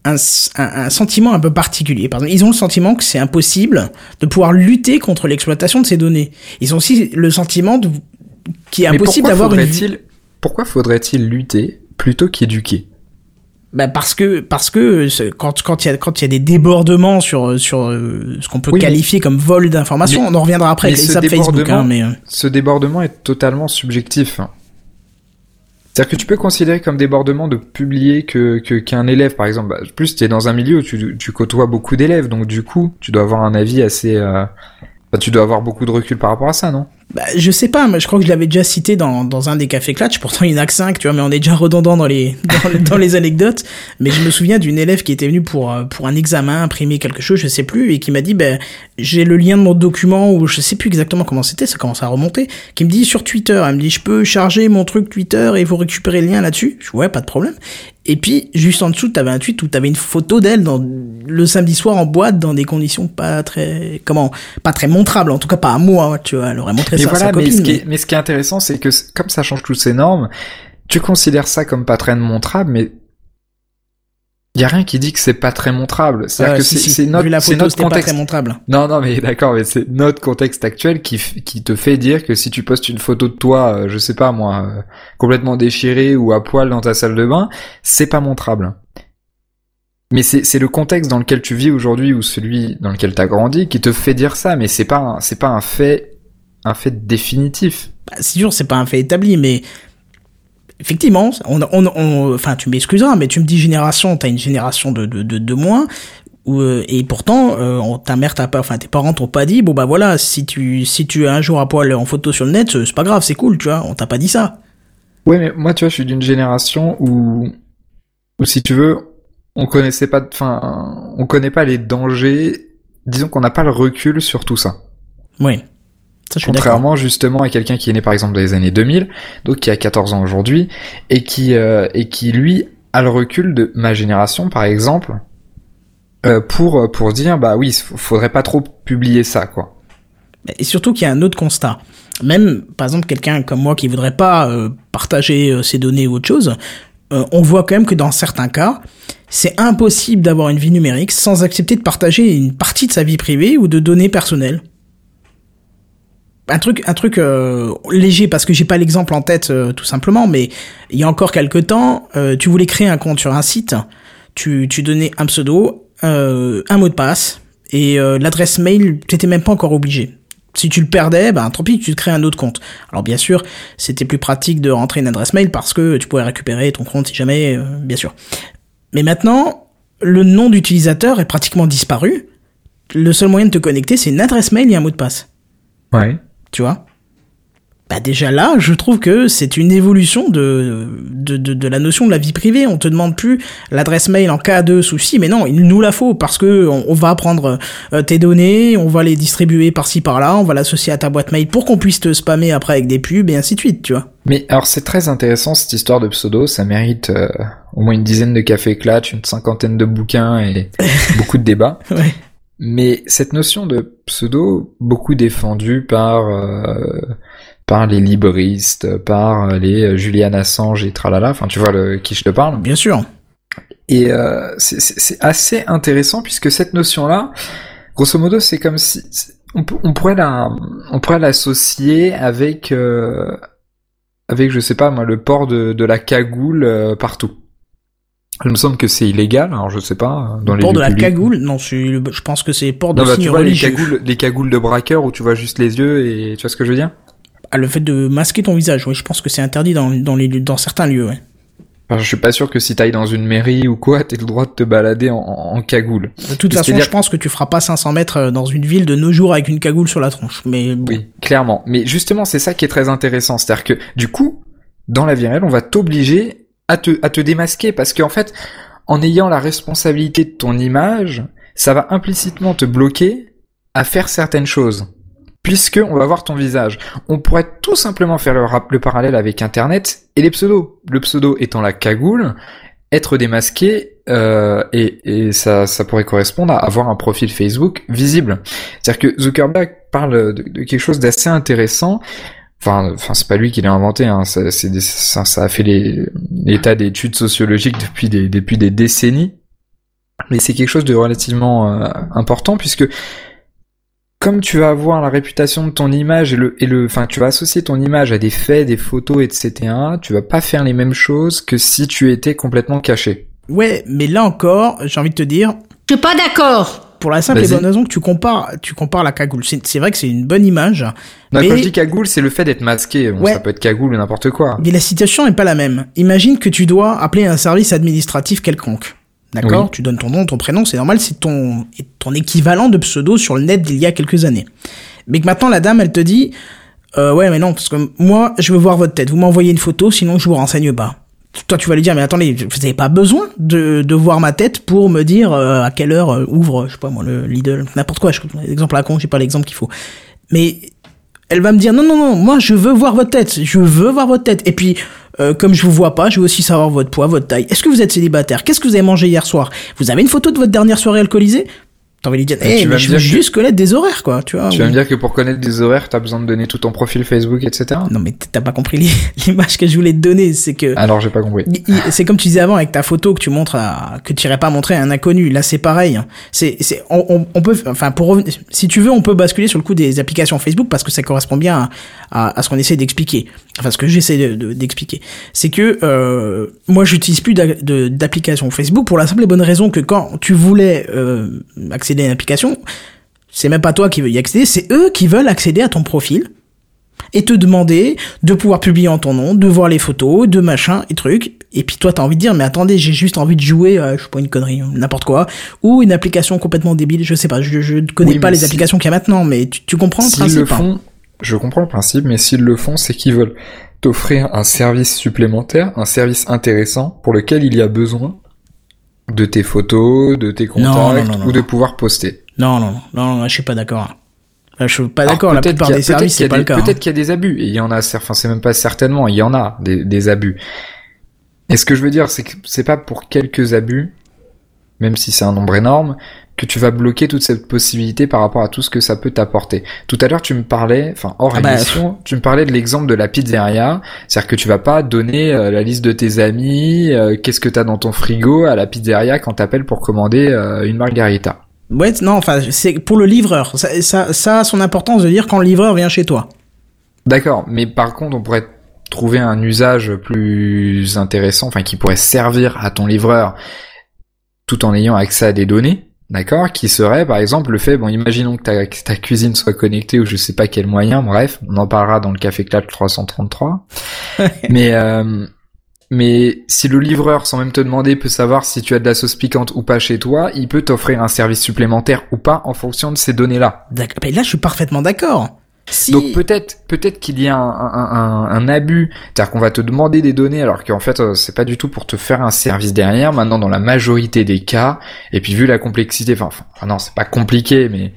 un, un, sentiment un peu particulier. Par exemple, ils ont le sentiment que c'est impossible de pouvoir lutter contre l'exploitation de ces données. Ils ont aussi le sentiment de, qu'il est impossible d'avoir une...
Pourquoi faudrait-il lutter plutôt qu'éduquer?
Bah parce que parce que quand quand il y a quand il y a des débordements sur sur euh, ce qu'on peut qualifier comme vol d'informations, on en reviendra après avec les Facebook. Hein, mais euh.
ce débordement est totalement subjectif. C'est-à-dire que tu peux considérer comme débordement de publier que qu'un élève, par exemple, bah, plus tu es dans un milieu où tu, tu côtoies beaucoup d'élèves, donc du coup, tu dois avoir un avis assez, euh, tu dois avoir beaucoup de recul par rapport à ça, non?
Bah, je sais pas, mais je crois que je l'avais déjà cité dans, dans un des cafés Clatch. Pourtant, il y en a que 5, tu vois, mais on est déjà redondant dans les, dans, les anecdotes. Mais je me souviens d'une élève qui était venue pour, euh, pour un examen, imprimer quelque chose, je sais plus, et qui m'a dit, ben, j'ai le lien de mon document, ou je sais plus exactement comment c'était, ça commence à remonter, qui me dit sur Twitter, elle me dit, je peux charger mon truc Twitter et vous récupérer le lien là-dessus. Je ouais, pas de problème. Et puis, juste en dessous, t'avais un tweet où t'avais une photo d'elle dans le samedi soir en boîte dans des conditions pas très, comment, pas très montrables, en tout cas pas à moi, tu vois, elle aurait montré ça à sa copine.
Mais ce, qui est, mais ce qui est intéressant, c'est que comme ça change toutes ces normes, tu considères ça comme pas très montrable, mais il y a rien qui dit que c'est pas très montrable. C'est-à-dire que c'est notre, c'est notre contexte.
très montrable.
Non, non, mais d'accord, mais c'est notre contexte actuel qui, qui te fait dire que si tu postes une photo de toi, euh, je sais pas moi, euh, complètement déchiré ou à poil dans ta salle de bain, c'est pas montrable. Mais c'est le contexte dans lequel tu vis aujourd'hui ou celui dans lequel t'as grandi qui te fait dire ça, mais c'est pas c'est pas un fait un fait définitif.
Bah, c'est sûr, c'est pas un fait établi, mais effectivement, on, on, enfin, tu m'excuseras, mais tu me dis génération, t'as une génération de, de, de, de moins, euh, et pourtant, euh, ta mère, t'a pas, enfin, tes parents t'ont pas dit, bon bah voilà, si tu, si tu es un jour à poil en photo sur le net, c'est pas grave, c'est cool, tu vois, on t'a pas dit ça.
Ouais, mais moi, tu vois, je suis d'une génération où, où si tu veux, on connaissait pas, enfin, on connaît pas les dangers, disons qu'on n'a pas le recul sur tout ça.
Oui.
Contrairement justement à quelqu'un qui est né par exemple dans les années 2000, donc qui a 14 ans aujourd'hui, et qui euh, et qui lui a le recul de ma génération par exemple, euh, pour pour dire bah oui, faudrait pas trop publier ça quoi.
Et surtout qu'il y a un autre constat. Même par exemple quelqu'un comme moi qui voudrait pas euh, partager ses données ou autre chose, on voit quand même que dans certains cas, c'est impossible d'avoir une vie numérique sans accepter de partager une partie de sa vie privée ou de données personnelles un truc un truc euh, léger parce que j'ai pas l'exemple en tête euh, tout simplement mais il y a encore quelques temps euh, tu voulais créer un compte sur un site tu tu donnais un pseudo un mot de passe et l'adresse mail t'étais même pas encore obligé si tu le perdais ben tant pis tu te crées un autre compte. Alors bien sûr c'était plus pratique de rentrer une adresse mail parce que tu pouvais récupérer ton compte si jamais bien sûr. Mais maintenant le nom d'utilisateur est pratiquement disparu. Le seul moyen de te connecter c'est une adresse mail et un mot de passe.
Ouais
tu vois bah déjà là, je trouve que c'est une évolution de, de, de, la notion de la vie privée. On te demande plus l'adresse mail en cas de souci, mais non, il nous la faut parce que on, va prendre euh, tes données, on va les distribuer par-ci par-là, on va l'associer à ta boîte mail pour qu'on puisse te spammer après avec des pubs et ainsi de suite, tu vois.
Mais alors c'est très intéressant cette histoire de pseudo, ça mérite euh, au moins une dizaine de cafés clatch, une cinquantaine de bouquins et beaucoup de débats.
ouais.
Mais cette notion de pseudo, beaucoup défendue par euh, par les libristes, par les euh, Julian Assange et tralala, enfin tu vois le, qui je te parle.
Bien sûr.
Et euh, c'est assez intéressant puisque cette notion-là, grosso modo, c'est comme si on, on, pourrait la on pourrait l'associer avec euh, avec je sais pas moi le port de, de la cagoule euh, partout. Il me semble que c'est illégal, alors je sais pas.
Dans le port de la cagoule Non, je pense que c'est port de non, bah, tu
vois, les cagoules, les cagoules de braqueur où tu vois juste les yeux et tu vois ce que je veux dire?
Ah, le fait de masquer ton visage, oui, je pense que c'est interdit dans, dans, les, dans certains lieux, ouais.
je suis pas sûr que si t'ailles dans une mairie ou quoi, t'aies le droit de te balader en, en cagoule.
De toute façon, je pense que tu feras pas 500 mètres euh, dans une ville de nos jours avec une cagoule sur la tronche. Mais
Oui, clairement. Mais justement, c'est ça qui est très intéressant. C'est-à-dire que, du coup, dans la vie réelle, on va t'obliger à te, à te démasquer parce qu'en fait, en ayant la responsabilité de ton image, ça va implicitement te bloquer à faire certaines choses. Puisque on va voir ton visage. On pourrait tout simplement faire le, le parallèle avec Internet et les pseudos. Le pseudo étant la cagoule, être démasqué euh, et, et ça, ça pourrait correspondre à avoir un profil Facebook visible. C'est-à-dire que Zuckerberg parle de, de quelque chose d'assez intéressant Enfin, enfin, c'est pas lui qui l'a inventé. Hein. Ça, c'est ça, ça, a fait l'état d'études sociologiques depuis des, depuis des décennies. Mais c'est quelque chose de relativement euh, important puisque comme tu vas avoir la réputation de ton image et le, et le, enfin, tu vas associer ton image à des faits, des photos, etc. Tu vas pas faire les mêmes choses que si tu étais complètement caché.
Ouais, mais là encore, j'ai envie de te dire.
Je suis pas d'accord.
Pour la simple et bonne raison que tu compares, tu compares la cagoule. C'est vrai que c'est une bonne image.
Non, mais... quand je dis cagoule, c'est le fait d'être masqué. Bon, Ça peut être cagoule ou n'importe quoi.
Mais la situation n'est pas la même. Imagine que tu dois appeler un service administratif quelconque. D'accord? Tu donnes ton nom, ton prénom, c'est normal, c'est ton, ton équivalent de pseudo sur le net d'il y a quelques années. Mais que maintenant, la dame, elle te dit, euh, ouais, mais non, parce que moi, je veux voir votre tête. Vous m'envoyez une photo, sinon je vous renseigne pas toi tu vas lui dire mais attendez vous n'avez pas besoin de, de voir ma tête pour me dire euh, à quelle heure euh, ouvre je sais pas moi le Lidl n'importe quoi. Je exemple à con j'ai pas l'exemple qu'il faut. Mais elle va me dire non non non moi je veux voir votre tête. Je veux voir votre tête. Et puis euh, comme je vous vois pas je veux aussi savoir votre poids votre taille. Est-ce que vous êtes célibataire? Qu'est-ce que vous avez mangé hier soir? Vous avez une photo de votre dernière soirée alcoolisée? T'as envie de dire, hey, je veux juste connaître des horaires, quoi, tu vois.
Tu vas me dire que pour connaître des horaires, t'as besoin de donner tout ton profil Facebook, etc.
Non, mais t'as pas compris l'image que je voulais te donner, c'est que.
Alors, j'ai pas compris.
C'est comme tu disais avant avec ta photo que tu montres à, que tu irais pas montrer à un inconnu. Là, c'est pareil. C'est, c'est, on, on, peut, enfin, pour si tu veux, on peut basculer sur le coup des applications Facebook parce que ça correspond bien à, à, ce qu'on essaie d'expliquer. Enfin, ce que j'essaie d'expliquer. De, c'est que, euh, moi, j'utilise plus d'application Facebook pour la simple et bonne raison que quand tu voulais, euh, accéder à une application, c'est même pas toi qui veux y accéder, c'est eux qui veulent accéder à ton profil et te demander de pouvoir publier en ton nom, de voir les photos, de machin et trucs. Et puis toi, t'as envie de dire, mais attendez, j'ai juste envie de jouer, euh, je sais pas, une connerie, n'importe quoi, ou une application complètement débile, je sais pas, je, ne connais pas les applications qu'il y a maintenant, mais tu, comprends le principe. Le
hein. Je comprends le principe, mais s'ils le font, c'est qu'ils veulent t'offrir un service supplémentaire, un service intéressant pour lequel il y a besoin de tes photos, de tes contacts ou de pouvoir poster.
Non, non, non, non, je suis pas d'accord. Je suis pas d'accord. La plupart des services, c'est pas le cas.
Peut-être hein. qu'il y a des abus. Et il y en a, enfin, c'est même pas certainement. Il y en a des, des abus. Et ce que je veux dire, c'est que c'est pas pour quelques abus, même si c'est un nombre énorme, que tu vas bloquer toute cette possibilité par rapport à tout ce que ça peut t'apporter. Tout à l'heure, tu me parlais, enfin hors ah bah, émission, tu me parlais de l'exemple de la pizzeria, c'est-à-dire que tu vas pas donner euh, la liste de tes amis, euh, qu'est-ce que t'as dans ton frigo à la pizzeria quand t'appelles pour commander euh, une margarita.
Ouais, non, enfin, c'est pour le livreur. Ça, ça, ça a son importance de dire quand le livreur vient chez toi.
D'accord, mais par contre, on pourrait trouver un usage plus intéressant, enfin qui pourrait servir à ton livreur tout en ayant accès à des données. D'accord, qui serait par exemple le fait, bon, imaginons que ta, ta cuisine soit connectée ou je sais pas quel moyen, bref, on en parlera dans le Café Clat 333. mais euh, mais si le livreur, sans même te demander, peut savoir si tu as de la sauce piquante ou pas chez toi, il peut t'offrir un service supplémentaire ou pas en fonction de ces données-là.
D'accord, là je suis parfaitement d'accord.
Donc peut-être peut-être qu'il y a un, un, abus, c'est-à-dire qu'on va te demander des données alors qu'en fait euh, c'est pas du tout pour te faire un service derrière. Maintenant dans la majorité des cas, et puis vu la complexité, enfin, enfin non c'est pas compliqué mais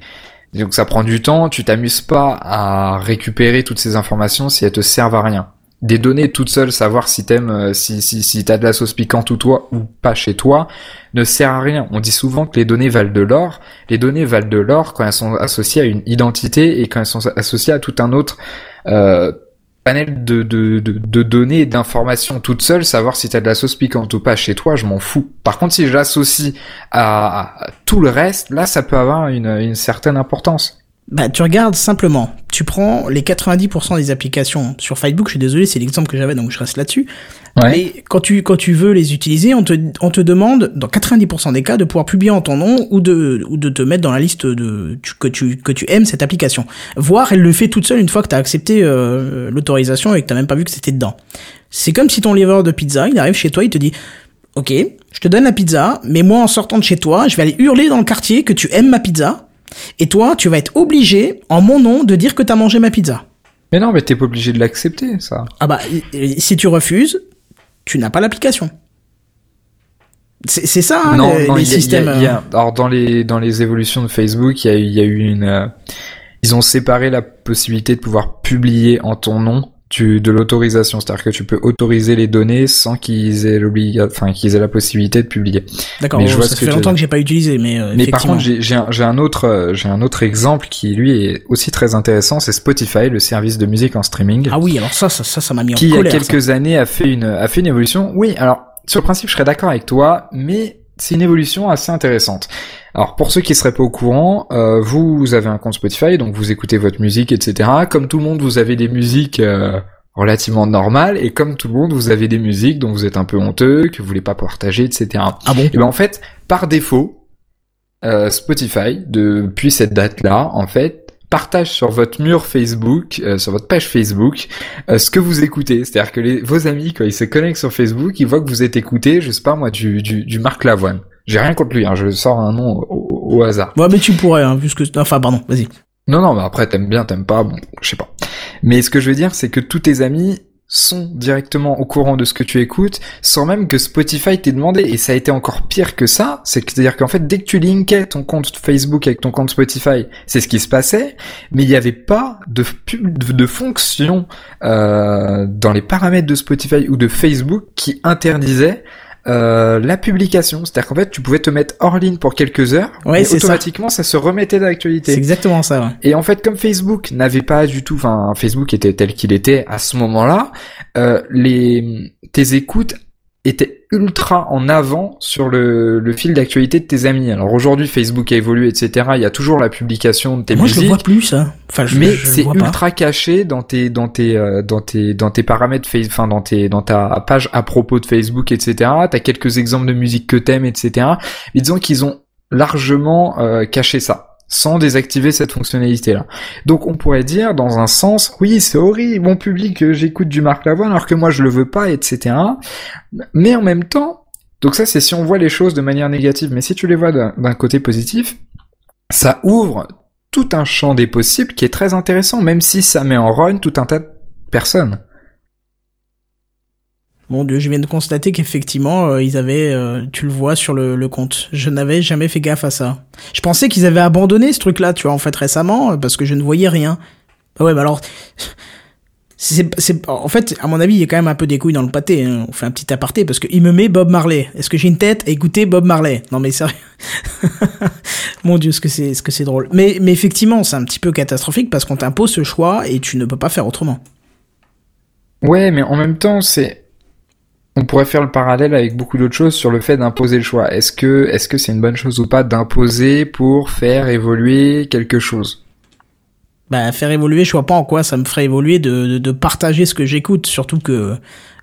donc ça prend du temps, tu t'amuses pas à récupérer toutes ces informations si elles te servent à rien des données toutes seules, savoir si t'aimes, euh, si, si, si t'as de la sauce piquante ou toi, ou pas chez toi, ne sert à rien. On dit souvent que les données valent de l'or. Les données valent de l'or quand elles sont associées à une identité et quand elles sont associées à tout un autre, euh, panel de, de, de, données d'informations toutes seules, savoir si t'as de la sauce piquante ou pas chez toi, je m'en fous. Par contre, si je l'associe à, tout le reste, là, ça peut avoir une, une certaine importance.
Bah, tu regardes simplement, tu prends les 90% des applications sur Facebook, je suis désolé, c'est l'exemple que j'avais, donc je reste là-dessus. Ouais. Mais quand tu, quand tu veux les utiliser, on te, on te demande, dans 90% des cas, de pouvoir publier en ton nom ou de, ou de te mettre dans la liste de, que tu, que tu aimes cette application. Voire, elle le fait toute seule une fois que tu as accepté euh, l'autorisation et que t'as même pas vu que c'était dedans. C'est comme si ton livreur de pizza, il arrive chez toi, il te dit, ok, je te donne la pizza, mais moi, en sortant de chez toi, je vais aller hurler dans le quartier que tu aimes ma pizza, et toi, tu vas être obligé, en mon nom, de dire que t'as mangé ma pizza.
Mais non, mais t'es pas obligé de l'accepter, ça.
Ah bah, si tu refuses, tu n'as pas l'application. C'est ça, hein, non, les, non, systèmes.
Euh. alors dans les dans les évolutions de Facebook, il y a, y a eu une. Euh, ils ont séparé la possibilité de pouvoir publier en ton nom tu, de l'autorisation, c'est-à-dire que tu peux autoriser les données sans qu'ils aient enfin qu'ils aient la possibilité de publier.
D'accord. je vois ça fait longtemps que j'ai pas utilisé, mais euh,
mais par contre j'ai un, un autre euh, j'ai un autre exemple qui lui est aussi très intéressant, c'est Spotify, le service de musique en streaming.
Ah oui, alors ça ça ça m'a mis en
colère.
Qui
il y a quelques années a fait une a fait une évolution. Oui, alors sur le principe je serais d'accord avec toi, mais c'est une évolution assez intéressante. Alors pour ceux qui seraient pas au courant, euh, vous, avez un compte Spotify, donc vous écoutez votre musique, etc. Comme tout le monde, vous avez des musiques, euh, relativement normal et comme tout le monde vous avez des musiques dont vous êtes un peu honteux que vous voulez pas partager etc
ah bon?
Et ben en fait par défaut euh, Spotify depuis cette date là en fait partage sur votre mur Facebook, euh, sur votre page Facebook, euh, ce que vous écoutez. C'est-à-dire que les, vos amis, quand ils se connectent sur Facebook, ils voient que vous êtes écouté, je sais pas moi, du, du, du Marc Lavoine. J'ai rien contre lui, hein, je sors un nom au, au hasard.
Ouais, mais tu pourrais, hein, puisque... Enfin, pardon, vas-y.
Non, non, mais après, t'aimes bien, t'aimes pas, bon, je sais pas. Mais ce que je veux dire, c'est que tous tes amis sont directement au courant de ce que tu écoutes, sans même que Spotify t'ait demandé. Et ça a été encore pire que ça. C'est-à-dire qu'en fait, dès que tu linkais ton compte Facebook avec ton compte Spotify, c'est ce qui se passait. Mais il n'y avait pas de, de, fonction euh, dans les paramètres de Spotify ou de Facebook qui interdisait euh, la publication. C'est-à-dire qu'en fait, tu pouvais te mettre hors ligne pour quelques heures,
ouais,
et automatiquement, ça. se remettait d'actualité.
C'est exactement ça. Ouais.
Et en fait, comme Facebook n'avait pas du tout, enfin, Facebook était tel qu'il était à ce moment-là, euh, les tes écoutes était ultra en avant sur le, le fil d'actualité de tes amis. Alors aujourd'hui, Facebook a évolué, etc. Il y a toujours la publication de tes
Moi,
musiques.
je le vois plus, ça. Enfin, je,
mais c'est ultra
pas.
caché dans tes, dans tes, euh, dans tes, dans tes paramètres, enfin dans tes, dans ta page à propos de Facebook, etc. T'as quelques exemples de musique que t'aimes, etc. Mais disons qu'ils ont largement euh, caché ça sans désactiver cette fonctionnalité-là. Donc on pourrait dire, dans un sens, oui, c'est horrible, mon public, euh, j'écoute du Marc Lavoine alors que moi je le veux pas, etc. Mais en même temps, donc ça c'est si on voit les choses de manière négative, mais si tu les vois d'un côté positif, ça ouvre tout un champ des possibles qui est très intéressant, même si ça met en rogne tout un tas de personnes.
Mon dieu, je viens de constater qu'effectivement, euh, ils avaient, euh, tu le vois sur le, compte. Je n'avais jamais fait gaffe à ça. Je pensais qu'ils avaient abandonné ce truc-là, tu vois, en fait, récemment, euh, parce que je ne voyais rien. Bah ouais, mais alors, c'est, en fait, à mon avis, il y a quand même un peu des couilles dans le pâté. hein. On fait un petit aparté parce qu'il me met Bob Marley. Est-ce que j'ai une tête? À écouter Bob Marley Non, mais sérieux. Mon dieu, ce que c'est, ce que c'est drôle. Mais, mais effectivement, c'est un petit peu catastrophique parce qu'on t'impose ce choix et tu ne peux pas faire autrement.
Ouais, mais en même temps, c'est on pourrait faire le parallèle avec beaucoup d'autres choses sur le fait d'imposer le choix. Est-ce que est-ce que c'est une bonne chose ou pas d'imposer pour faire évoluer quelque chose?
Bah, faire évoluer, je vois pas en quoi ça me ferait évoluer de, de, de partager ce que j'écoute, surtout que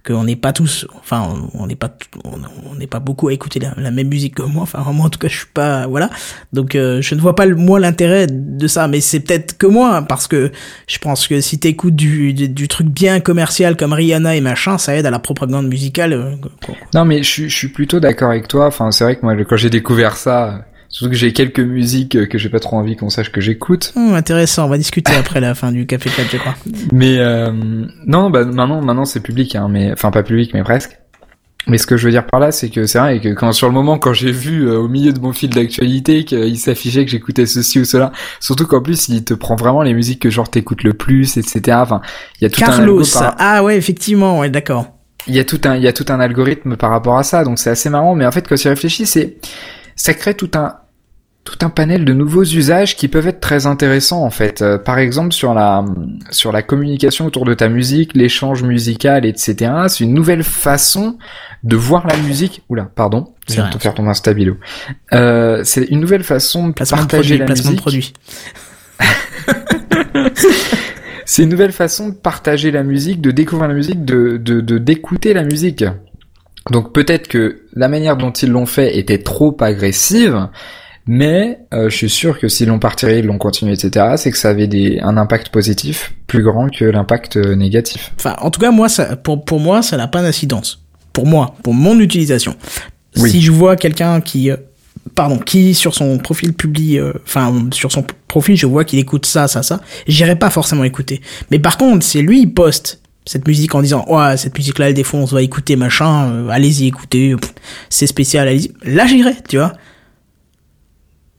qu'on n'est pas tous, enfin, on n'est pas, on n'est pas beaucoup à écouter la, même musique que moi. Enfin, moi, en tout cas, je suis pas, voilà. Donc, euh, je ne vois pas moi l'intérêt de ça, mais c'est peut-être que moi, parce que je pense que si t'écoutes du, du, du truc bien commercial comme Rihanna et machin, ça aide à la propagande musicale. euh.
Non, mais je, je suis plutôt d'accord avec toi. Enfin, c'est vrai que moi, quand j'ai découvert ça, surtout que j'ai quelques musiques euh, que j'ai pas trop envie qu'on sache que j'écoute.
Hum, intéressant. On va discuter après la fin du Café Club, je crois.
Mais euh, non, bah maintenant, maintenant c'est public, hein, mais enfin pas public, mais presque. Mais ce que je veux dire par là, c'est que c'est vrai que quand sur le moment, quand j'ai vu euh, au milieu de mon fil d'actualité qu'il s'affichait que j'écoutais ceci ou cela, surtout qu'en plus il te prend vraiment les musiques que genre t'écoutes le plus, etc. Enfin, il y a tout un
Carlos.
par-
Ah ouais, effectivement, ouais, d'accord.
il y a tout un il y a tout un algorithme par rapport à ça, donc c'est assez marrant. Mais en fait, quand tu réfléchis, c'est ça crée tout un tout un panel de nouveaux usages qui peuvent être très intéressants en fait. Euh, par exemple sur la sur la communication autour de ta musique, l'échange musical, etc. C'est une nouvelle façon de voir la musique. Oula, pardon, je
C'est
viens de te faire tomber un stabilo. Euh, c'est une nouvelle façon de
Placement de
partager
produit,
la
placement de
musique.
produit.
C'est une nouvelle façon de partager la musique, de découvrir la musique, de de de- d'écouter la musique. Donc peut-être que la manière dont ils l'ont fait était trop agressive, mais euh, je suis sûr que s'ils l'ont partiré, ils l'ont continué, etc., c'est que ça avait des, un impact positif plus grand que l'impact euh, négatif.
Enfin, en tout cas, moi, ça, pour, pour moi, ça n'a pas d'incidence. Pour moi, pour mon utilisation.
Oui.
Si je vois quelqu'un qui, euh, pardon, qui sur son profil publie, euh, enfin, sur son profil, je vois qu'il écoute ça, ça, ça, j'irai pas forcément écouter. Mais par contre, c'est lui, il poste cette musique en disant, ouais, cette musique-là, elle défonce, va écouter, machin, allez-y, écoutez, c'est spécial, allez-y. Là, j'irai, tu vois.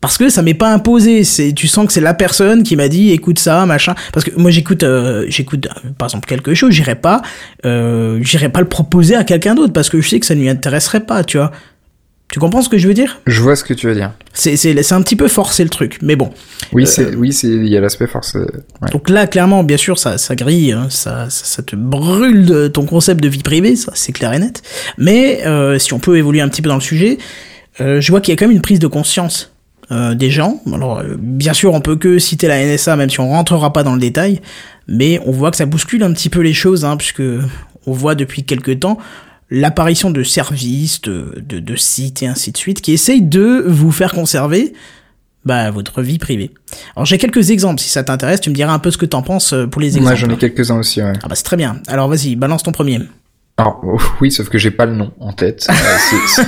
Parce que ça m'est pas imposé, c'est tu sens que c'est la personne qui m'a dit écoute ça machin parce que moi j'écoute euh, j'écoute euh, par exemple quelque chose, j'irai pas euh, j'irai pas le proposer à quelqu'un d'autre parce que je sais que ça ne lui intéresserait pas, tu vois. Tu comprends ce que je veux dire?
Je vois ce que tu veux dire.
C'est c'est c'est un petit peu forcé le truc, mais bon.
Oui,
Euh,
c'est oui, c'est il y a l'aspect force. ouais.
Donc là clairement bien sûr ça ça grille, hein, ça, ça ça te brûle de ton concept de vie privée, ça c'est clair et net. Mais euh, si on peut évoluer un petit peu dans le sujet, euh, je vois qu'il y a quand même une prise de conscience euh, des gens. Alors, euh, bien sûr, on peut que citer la NSA, même si on rentrera pas dans le détail, mais on voit que ça bouscule un petit peu les choses, hein, puisque on voit depuis quelques temps l'apparition de services, de, de, de, sites et ainsi de suite, qui essayent de vous faire conserver bah, votre vie privée. Alors j'ai quelques exemples, si ça t'intéresse, tu me diras un peu ce que t'en penses euh, pour les exemples.
Moi j'en ai quelques-uns aussi, ouais.
Ah bah c'est très bien. Alors vas-y, balance ton premier.
Alors oui, sauf que j'ai pas le nom en tête. Euh,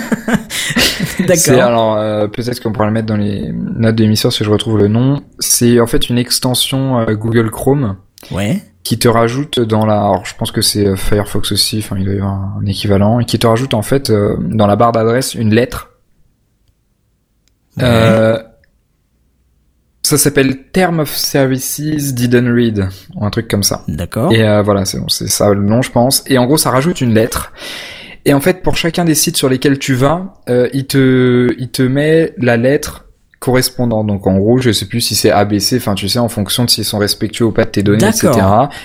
D'accord. Alors euh, peut-être qu'on pourra le mettre dans les notes d'émission si je retrouve le nom. C'est en fait une extension euh, Google Chrome.
Ouais.
Qui te rajoute dans la, alors je pense que c'est Firefox aussi, enfin il doit y avoir un équivalent, et qui te rajoute en fait dans la barre d'adresse une lettre. Ouais. Ça s'appelle Term of Services Didn't Read, ou un truc comme ça.
D'accord.
Et euh, voilà, c'est bon, ça le nom, je pense. Et en gros, ça rajoute une lettre. Et en fait, pour chacun des sites sur lesquels tu vas, euh, il te, il te met la lettre correspondant. Donc en gros, je sais plus si c'est ABC, enfin tu sais en fonction de s'ils sont respectueux ou pas de tes données, etc.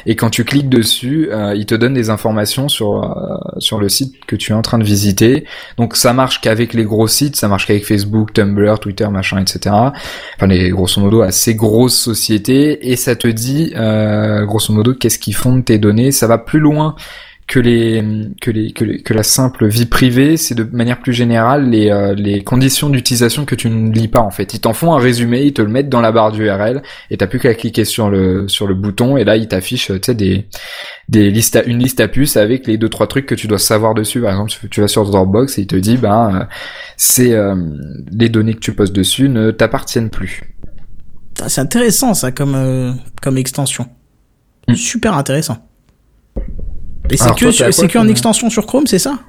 Et quand tu cliques dessus, euh, il te donne des informations sur euh, sur le site que tu es en train de visiter. Donc ça marche qu'avec les gros sites, ça marche qu'avec Facebook, Tumblr, Twitter, machin, etc. Enfin les grosso modo assez grosses sociétés et ça te dit euh, grosso modo qu'est-ce qu'ils font de tes données. Ça va plus loin que les que les que, que la simple vie privée, c'est de manière plus générale les euh, les conditions d'utilisation que tu ne lis pas en fait. Ils t'en font un résumé, ils te le mettent dans la barre d'URL et t'as plus qu'à cliquer sur le sur le bouton et là ils t'affichent tu sais des des listes à, une liste à puces avec les deux trois trucs que tu dois savoir dessus. Par exemple, tu vas sur Dropbox et il te dit ben euh, c'est euh, les données que tu poses dessus ne t'appartiennent plus.
C'est intéressant ça comme comme extension. Mm. Super intéressant. Et c'est que, c'est qu'en extension sur Chrome, c'est ça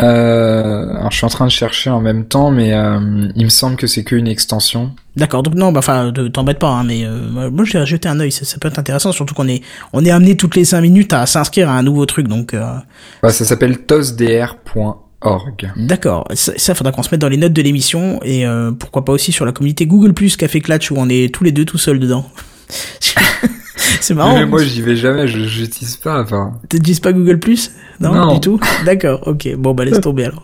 euh, alors je suis en train de chercher en même temps, mais euh, il me semble que c'est qu'une extension.
D'accord, donc non, bah enfin, t'embête pas, hein, mais euh, moi j'ai jeté un œil, ça, peut être intéressant, surtout qu'on est, on est amené toutes les 5 minutes à s'inscrire à un nouveau truc, donc. Euh...
Bah, ça s'appelle tosdr.org.
D'accord, ça, ça faudra qu'on se mette dans les notes de l'émission et euh, pourquoi pas aussi sur la communauté Google Plus Café Clatch où on est tous les deux tout seuls dedans. C'est marrant.
Mais moi, j'y vais jamais, je j'utilise pas, enfin.
T'utilises pas Google Plus? Non, non, du tout? D'accord, ok. Bon, bah laisse tomber alors.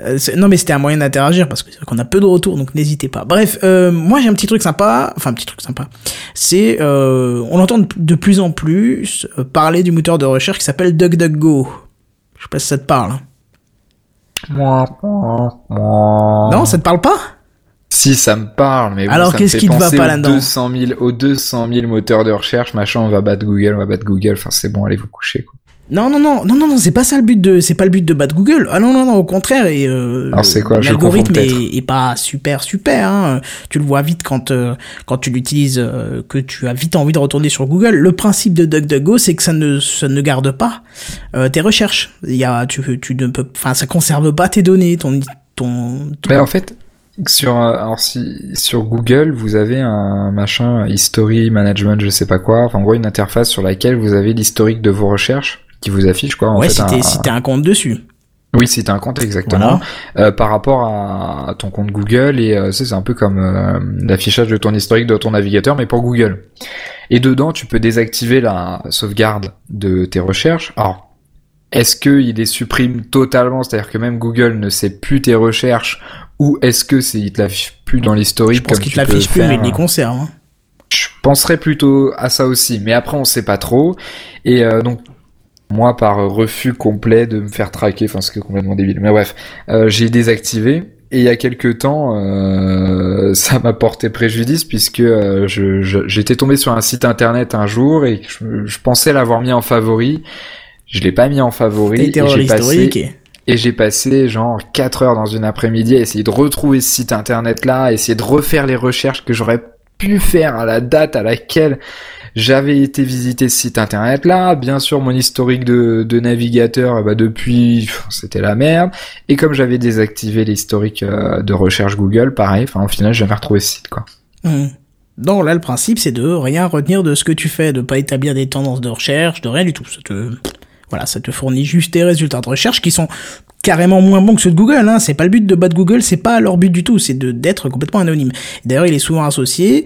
Euh, non mais c'était un moyen d'interagir parce qu'on a peu de retours donc n'hésitez pas. Bref, euh, moi j'ai un petit truc sympa, enfin un petit truc sympa. C'est euh, on entend de plus en plus parler du moteur de recherche qui s'appelle DuckDuckGo. Je sais pas si ça te parle.
Moi,
Non, ça te parle pas?
Si ça me parle, mais bon,
alors qu'est-ce qui te va pas là-dedans
200 000, aux 200 000 moteurs de recherche, machin, on va battre Google, on va battre Google. Enfin, c'est bon, allez vous coucher. Quoi.
Non, non, non, non, non, non, c'est pas ça le but de, c'est pas le but de battre Google. Ah non, non, non, au contraire. Et euh,
alors c'est quoi
L'algorithme est, est, pas super, super. Hein. Tu le vois vite quand euh, quand tu l'utilises, euh, que tu as vite envie de retourner sur Google. Le principe de DuckDuckGo, c'est que ça ne, ça ne garde pas euh, tes recherches. Il y a, tu, tu ne peux, enfin, ça conserve pas tes données, ton, ton. ton...
Ben, en fait, sur alors si sur Google vous avez un machin history management je sais pas quoi enfin en gros une interface sur laquelle vous avez l'historique de vos recherches qui vous affiche quoi en
ouais si t'as un... compte dessus
oui, si t'as un compte exactement euh, par rapport à, ton compte Google et euh, c'est un peu comme euh, l'affichage de ton historique de ton navigateur mais pour Google. Et dedans, tu peux désactiver la sauvegarde de tes recherches. Alors, est-ce qu'il les supprime totalement, c'est-à-dire que même Google ne sait plus tes recherches ou est-ce que c'est il te l'affiche plus dans l'historique
Je pense qu'il te l'affiche plus, mais il les conserve. Hein.
Je penserais plutôt à ça aussi, mais après on sait pas trop. Et euh, donc moi, par refus complet de me faire traquer, enfin c'est complètement débile. Mais bref, euh, j'ai désactivé. Et il y a quelques temps, euh, ça m'a porté préjudice puisque euh, j'étais tombé sur un site internet un jour et je, je pensais l'avoir mis en favori. Je l'ai pas mis en favori et j'ai passé et j'ai passé genre 4 heures dans une après-midi à essayer de retrouver ce site internet là, à essayer de refaire les recherches que j'aurais pu faire à la date à laquelle j'avais été visiter ce site internet là. Bien sûr, mon historique de, navigateur, bah depuis, c'était la merde. Et comme j'avais désactivé l'historique euh, de recherche Google, pareil, enfin au final, j'avais retrouvé ce site quoi.
Mmh. Donc là, le principe, c'est de rien retenir de ce que tu fais, de pas établir des tendances de recherche, de rien du tout. Voilà, ça te fournit juste tes résultats de recherche qui sont carrément moins bons que ceux de Google. Hein. C'est pas le but de battre Google, c'est pas leur but du tout, c'est d'être complètement anonyme. D'ailleurs, il est souvent associé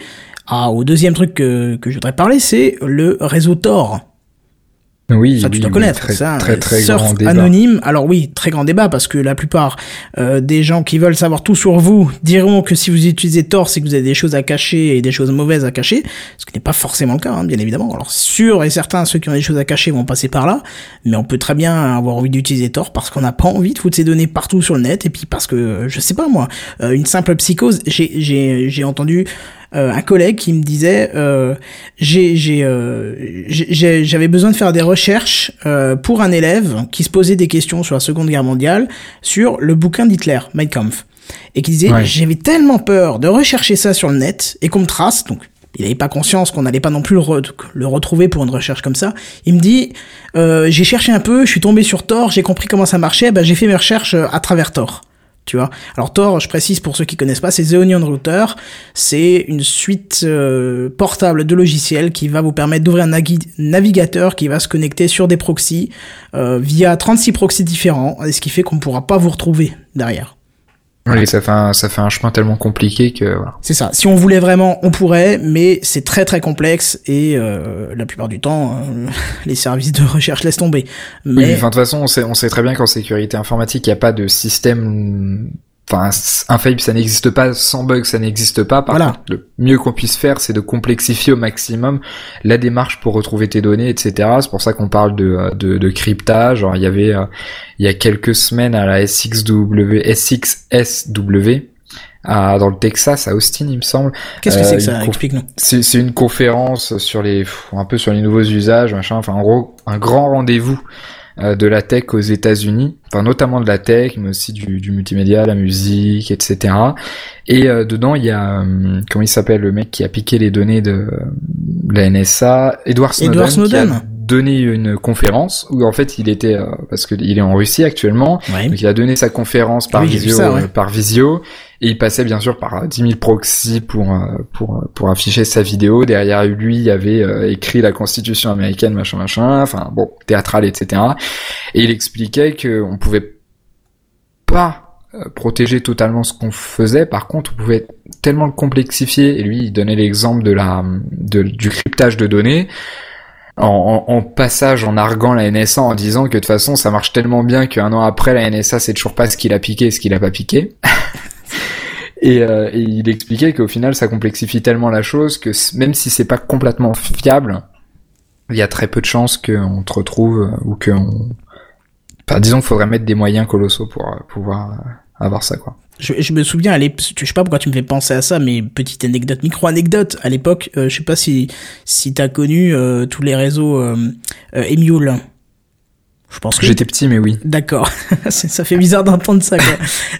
au deuxième truc que, que je voudrais parler, c'est le réseau Tor.
Oui,
ça tu
oui,
dois connaître.
Très,
ça,
très, très
surf
grand débat.
anonyme. Alors oui, très grand débat parce que la plupart euh, des gens qui veulent savoir tout sur vous diront que si vous utilisez Tor, c'est que vous avez des choses à cacher et des choses mauvaises à cacher, ce qui n'est pas forcément le cas, hein, bien évidemment. Alors sûr et certain, ceux qui ont des choses à cacher vont passer par là, mais on peut très bien avoir envie d'utiliser Tor parce qu'on n'a pas envie de foutre ses données partout sur le net et puis parce que je sais pas moi, euh, une simple psychose. J'ai entendu un collègue qui me disait euh, j'ai j'ai euh, j'ai- j'avais besoin de faire des recherches euh, pour un élève qui se posait des questions sur la Seconde Guerre mondiale sur le bouquin d'Hitler Mein Kampf et qui disait
Ouais.
j'avais tellement peur de rechercher ça sur le net et qu'on me trace donc il n'avait pas conscience qu'on n'allait pas non plus le, re- le retrouver pour une recherche comme ça. Il me dit, euh, j'ai cherché un peu, je suis tombé sur Tor, j'ai compris comment ça marchait, bah, j'ai fait mes recherches euh, à travers Tor. Tu vois. Alors Tor, je précise pour ceux qui connaissent pas, c'est The Onion Router. C'est une suite euh, portable de logiciels qui va vous permettre d'ouvrir un navigateur qui va se connecter sur des proxys euh, via 36 proxys différents, et ce qui fait qu'on ne pourra pas vous retrouver derrière.
Oui, ça fait un, ça fait un chemin tellement compliqué que voilà.
C'est ça. Si on voulait vraiment, on pourrait, mais c'est très très complexe et euh, la plupart du temps, euh, les services de recherche laissent tomber.
Oui,
Mais
enfin, de toute façon, on sait, on sait très bien qu'en sécurité informatique, il n'y a pas de système, enfin, s- infaillible, ça n'existe pas, sans bug, ça n'existe pas. Par
Voilà.
contre, le mieux qu'on puisse faire, c'est de complexifier au maximum la démarche pour retrouver tes données, etc. C'est pour ça qu'on parle de, euh, de, de cryptage. Genre, il y avait, euh, il y a quelques semaines à la SXW, SXSW, à, dans le Texas, à Austin, il me semble.
qu'est-ce que
euh,
c'est que ça? Explique-nous.
C'est une conférence sur les un peu sur les nouveaux usages, machin. Enfin, en gros, un grand rendez-vous de la tech aux États-Unis, enfin notamment de la tech, mais aussi du, du multimédia, la musique, etc. Et euh, dedans, il y a hum, comment il s'appelle le mec qui a piqué les données de, de la NSA, Edward Snowden,
Edward Snowden.
qui a donné une conférence où en fait il était euh, parce qu'il est en Russie actuellement,
Ouais.
donc il a donné sa conférence par
Oui,
visio,
ça, ouais.
euh, par visio, et il passait bien sûr par euh, 10 000 proxys pour euh, pour euh, pour afficher sa vidéo. Derrière lui, il avait euh, écrit la Constitution américaine, machin, machin. Enfin bon, théâtral, etc. Et il expliquait que on pouvait pas euh, protéger totalement ce qu'on faisait. Par contre, on pouvait tellement le complexifier. Et lui, il donnait l'exemple de la de, du cryptage de données. En, en- en passage, en arguant la NSA, en disant que de toute façon, ça marche tellement bien qu'un an après, la NSA sait toujours pas ce qu'il a piqué et ce qu'il a pas piqué. et, euh, il expliquait qu'au final, ça complexifie tellement la chose que même si c'est pas complètement fiable, il y a très peu de chances qu'on te retrouve euh, ou qu'on... Enfin, disons qu'il faudrait mettre des moyens colossaux pour euh, pouvoir euh, avoir ça, quoi.
Je, me souviens, à je sais pas pourquoi tu me fais penser à ça, mais petite anecdote, micro-anecdote, à l'époque, euh, je sais pas si, si t'as connu tous les réseaux euh, Emule. Je pense que...
J'étais petit, mais oui.
D'accord. Ça fait bizarre d'entendre ça, quoi.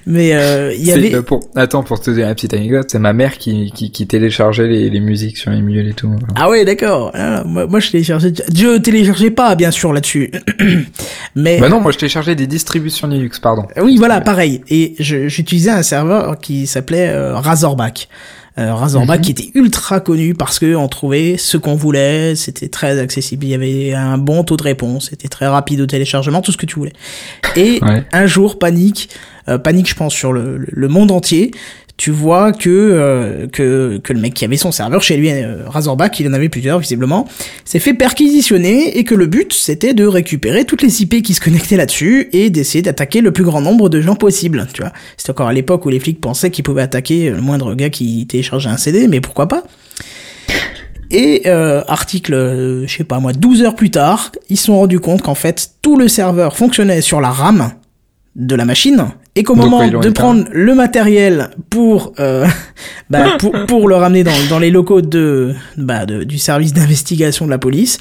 Mais euh, il y avait...
euh, pour... Attends, pour te donner la petite anecdote, c'est ma mère qui, qui, qui téléchargeait les, les musiques sur les mules et tout.
Ah ouais, d'accord. Ah, moi, moi, je téléchargeais... Je téléchargeais pas, bien sûr, là-dessus. Mais...
Bah non, moi je téléchargeais des distributions Linux, pardon.
Oui, voilà, pareil. Et j'utilisais un serveur qui s'appelait euh, Razorback. Euh, Razorback
Mhm.
qui était ultra connu parce que on trouvait ce qu'on voulait, c'était très accessible, il y avait un bon taux de réponse, c'était très rapide au téléchargement, tout ce que tu voulais. Et
Ouais.
un jour, panique, euh, panique, je pense sur le, le monde entier. Tu vois que euh, que que le mec qui avait son serveur chez lui, euh, Razorback, il en avait plusieurs visiblement, s'est fait perquisitionner et que le but c'était de récupérer toutes les IP qui se connectaient là-dessus et d'essayer d'attaquer le plus grand nombre de gens possible. Tu vois, c'était encore à l'époque où les flics pensaient qu'ils pouvaient attaquer le moindre gars qui téléchargeait un CD, mais pourquoi pas et euh, article, euh, je sais pas moi, 12 heures plus tard, ils se sont rendus compte qu'en fait tout le serveur fonctionnait sur la RAM de la machine et qu'au moment de prendre le matériel pour euh, bah, pour, pour le ramener dans, dans les locaux de, bah, de du service d'investigation de la police,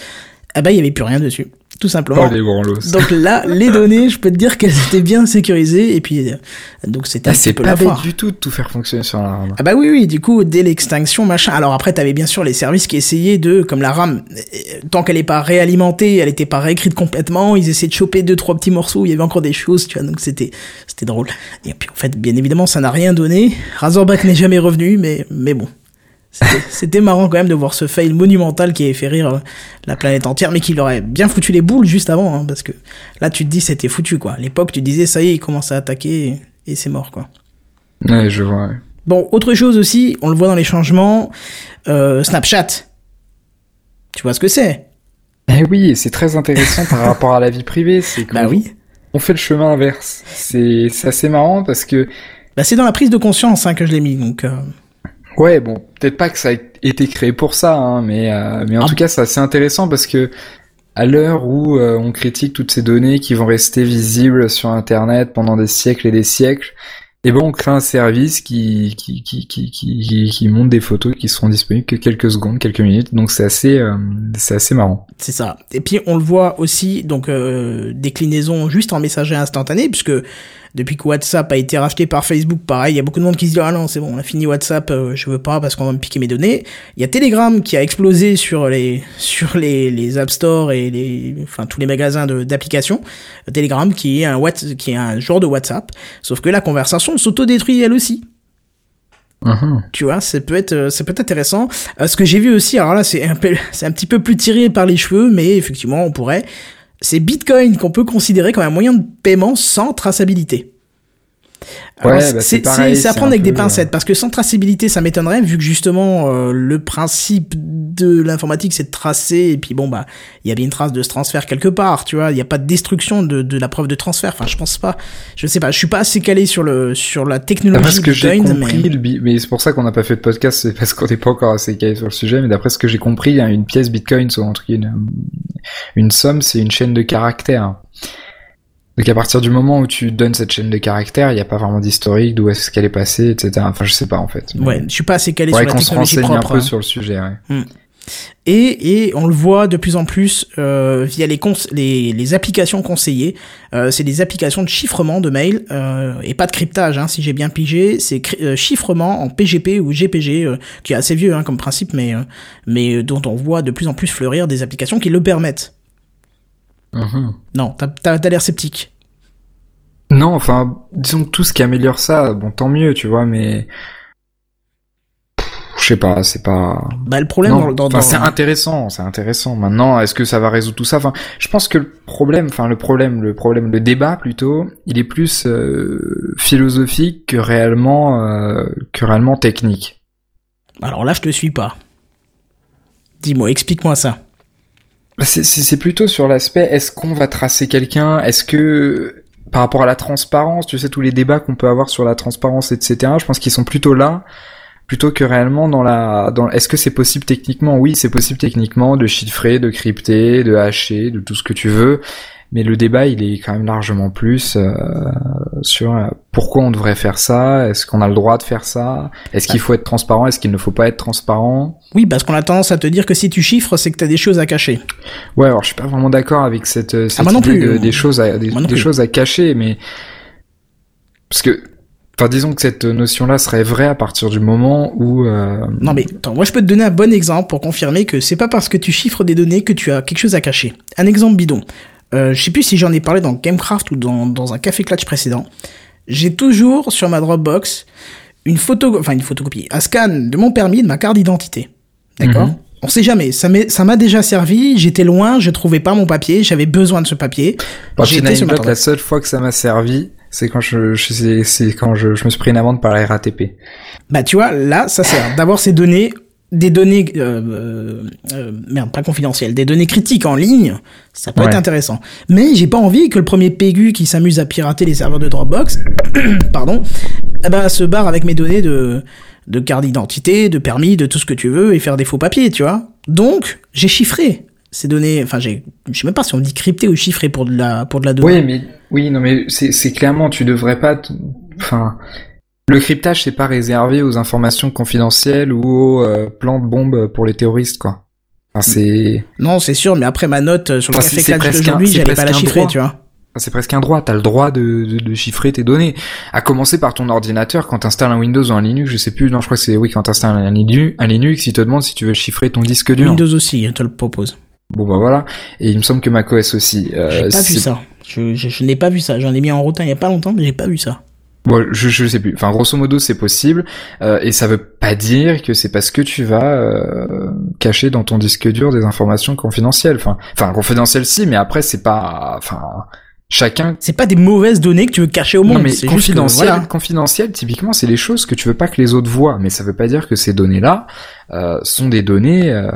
eh ben il y avait plus rien dessus, tout simplement.
Oh les.
Donc là, les données, je peux te dire qu'elles étaient bien sécurisées et puis euh, donc c'était
Ah, c'est
peu
pas
la
bête du tout de tout faire fonctionner sur la RAM.
Ah bah oui, oui, du coup, dès l'extinction, machin. Alors après, t'avais bien sûr les services qui essayaient de, comme la RAM, euh, tant qu'elle est pas réalimentée, elle était pas réécrite complètement, ils essayaient de choper deux, trois petits morceaux, il y avait encore des choses, tu vois, donc c'était, c'était drôle. Et puis en fait, bien évidemment, ça n'a rien donné. Razorback n'est jamais revenu, mais, mais bon. C'était- marrant quand même de voir ce fail monumental qui avait fait rire la planète entière, mais qui leur aurait bien foutu les boules juste avant, hein, parce que là tu te dis c'était foutu quoi. À l'époque tu disais ça y est, il commence à attaquer et, et c'est mort quoi.
Ouais, je vois. ouais.
Bon, autre chose aussi, on le voit dans les changements, euh, Snapchat. Tu vois ce que c'est?
Eh oui, c'est très intéressant par rapport à la vie privée. C'est
bah oui.
On fait le chemin inverse. C'est assez marrant parce que.
Bah c'est dans la prise de conscience hein, que je l'ai mis donc. Euh...
Ouais, bon, peut-être pas que ça a été créé pour ça, hein, mais euh, mais en ah. tout cas c'est assez intéressant parce que à l'heure où euh, on critique toutes ces données qui vont rester visibles sur Internet pendant des siècles et des siècles, et bon, on crée un service qui qui, qui, qui, qui, qui montre des photos qui seront disponibles que quelques secondes, quelques minutes. Donc c'est assez euh, c'est assez marrant.
C'est ça. Et puis on le voit aussi donc euh, déclinaison juste en messagerie instantané puisque depuis que WhatsApp a été racheté par Facebook, pareil, il y a beaucoup de monde qui se dit ah non c'est bon, on a fini WhatsApp, euh, je veux pas parce qu'on va me piquer mes données. Il y a Telegram qui a explosé sur les sur les, les App Store et les enfin tous les magasins d'applications. Telegram qui est un qui est un genre de WhatsApp, sauf que la conversation s'auto-détruit elle aussi. Uh-huh. Tu vois, ça peut être, ça peut être intéressant. Euh, ce que j'ai vu aussi, alors là, c'est un peu, c'est un petit peu plus tiré par les cheveux, mais effectivement, on pourrait c'est Bitcoin qu'on peut considérer comme un moyen de paiement sans traçabilité.
Ouais, bah, c'est
à prendre avec des pincettes euh, parce que sans traçabilité ça m'étonnerait vu que justement euh, le principe de l'informatique c'est de tracer et puis bon bah il y a bien une trace de ce transfert quelque part tu vois il n'y a pas de destruction de, de la preuve de transfert enfin je pense pas je sais pas je suis pas assez calé sur le sur la technologie
d'après ce que j'ai compris mais, mais c'est pour ça qu'on n'a pas fait de podcast c'est parce qu'on n'est pas encore assez calé sur le sujet mais d'après ce que j'ai compris hein, une pièce Bitcoin soit entre une, une somme c'est une chaîne de caractères donc à partir du moment où tu donnes cette chaîne de caractères, il n'y a pas vraiment d'historique, d'où est-ce qu'elle est passée, etc. Enfin, je sais pas en fait.
Ouais, je suis pas assez calé sur la technologie
propre. un peu
hein.
sur le sujet. Ouais.
Hmm. Et, et on le voit de plus en plus euh, via les, les, les applications conseillées. Euh, c'est des applications de chiffrement de mail euh, et pas de cryptage, hein, si j'ai bien pigé. C'est euh, chiffrement en PGP ou GPG, euh, qui est assez vieux hein, comme principe, mais, euh, mais dont on voit de plus en plus fleurir des applications qui le permettent.
Mhm.
Non, t'as l'air sceptique.
Non, enfin, disons que tout ce qui améliore ça, bon, tant mieux, tu vois, mais je sais pas, c'est pas.
Bah le problème dans,
dans, c'est intéressant, c'est intéressant. Maintenant, est-ce que ça va résoudre tout ça? Enfin, je pense que le problème, enfin le problème, le problème, le débat plutôt, il est plus euh, philosophique que réellement, euh, que réellement technique.
Alors là, je te suis pas. Dis-moi, explique-moi ça.
Bah, c'est plutôt sur l'aspect est-ce qu'on va tracer quelqu'un? Est-ce que par rapport à la transparence, tu sais tous les débats qu'on peut avoir sur la transparence, etc. Je pense qu'ils sont plutôt là plutôt que réellement dans la dans est-ce que c'est possible techniquement? Oui c'est possible techniquement de chiffrer de crypter de hacher de tout ce que tu veux mais le débat il est quand même largement plus euh, sur euh, pourquoi on devrait faire ça, est-ce qu'on a le droit de faire ça, est-ce qu'il faut être transparent, est-ce qu'il ne faut pas être transparent?
Oui, parce qu'on a tendance à te dire que si tu chiffres, c'est que tu as des choses à cacher.
Ouais, alors je suis pas vraiment d'accord avec cette, euh, cette
ah, idée
plus, des choses à des, choses à cacher, mais parce que Enfin, disons que cette notion-là serait vraie à partir du moment où.
Non mais attends, moi je peux te donner un bon exemple pour confirmer que c'est pas parce que tu chiffres des données que tu as quelque chose à cacher. Un exemple bidon. Euh, je sais plus si j'en ai parlé dans Gamecraft ou dans, dans un Café Clutch précédent. J'ai toujours sur ma Dropbox une photo, enfin une photocopie, un scan de mon permis, de ma carte d'identité. D'accord mhm. On sait jamais. Ça m'a déjà servi. J'étais loin, je trouvais pas mon papier, j'avais besoin de ce papier.
J'étais sur la seule fois que ça m'a servi, c'est quand je, je c'est quand je, je me suis pris une amende par la RATP.
Bah tu vois, là, ça sert d'avoir ces données des données, euh, euh, euh, merde, pas confidentielles, des données critiques en ligne, ça peut être intéressant. Mais j'ai pas envie que le premier PEGU qui s'amuse à pirater les serveurs de Dropbox, pardon, eh ben, se barre avec mes données de, de carte d'identité, de permis, de tout ce que tu veux et faire des faux papiers, tu vois. Donc, j'ai chiffré ces données, enfin, j'ai, je sais même pas si on dit crypté ou chiffré pour de la, pour de la donnée.
Oui, mais, oui, non, mais c'est clairement, tu devrais pas, enfin, le cryptage, c'est pas réservé aux informations confidentielles ou aux euh, plans de bombes pour les terroristes, quoi. Enfin, c'est...
Non, c'est sûr, mais après ma note sur le enfin, café d'aujourd'hui, j'allais pas la chiffrer, tu vois.
C'est presque un droit, t'as le droit de, de, chiffrer tes données. À commencer par ton ordinateur, quand t'installes un Windows ou un Linux, je sais plus, non, je crois que c'est, oui, quand t'installes un Linux, un Linux, il te demande si tu veux chiffrer ton disque dur.
Windows aussi, il te le propose.
Bon bah voilà, et il me semble que macOS aussi.
Euh, j'ai pas vu ça. Je, je, n'ai pas vu ça. J'en ai mis en route il y a pas longtemps, mais j'ai pas vu ça.
Bon, je, je sais plus. Enfin, grosso modo, c'est possible, euh, et ça veut pas dire que c'est parce que tu vas euh, cacher dans ton disque dur des informations confidentielles. Enfin, enfin confidentielles si, mais après c'est pas. Enfin, chacun.
C'est pas des mauvaises données que tu veux cacher au monde.
Non mais confidentiel,
voilà.
confidentiel, typiquement, c'est les choses que tu veux pas que les autres voient. Mais ça veut pas dire que ces données-là euh, sont des données euh,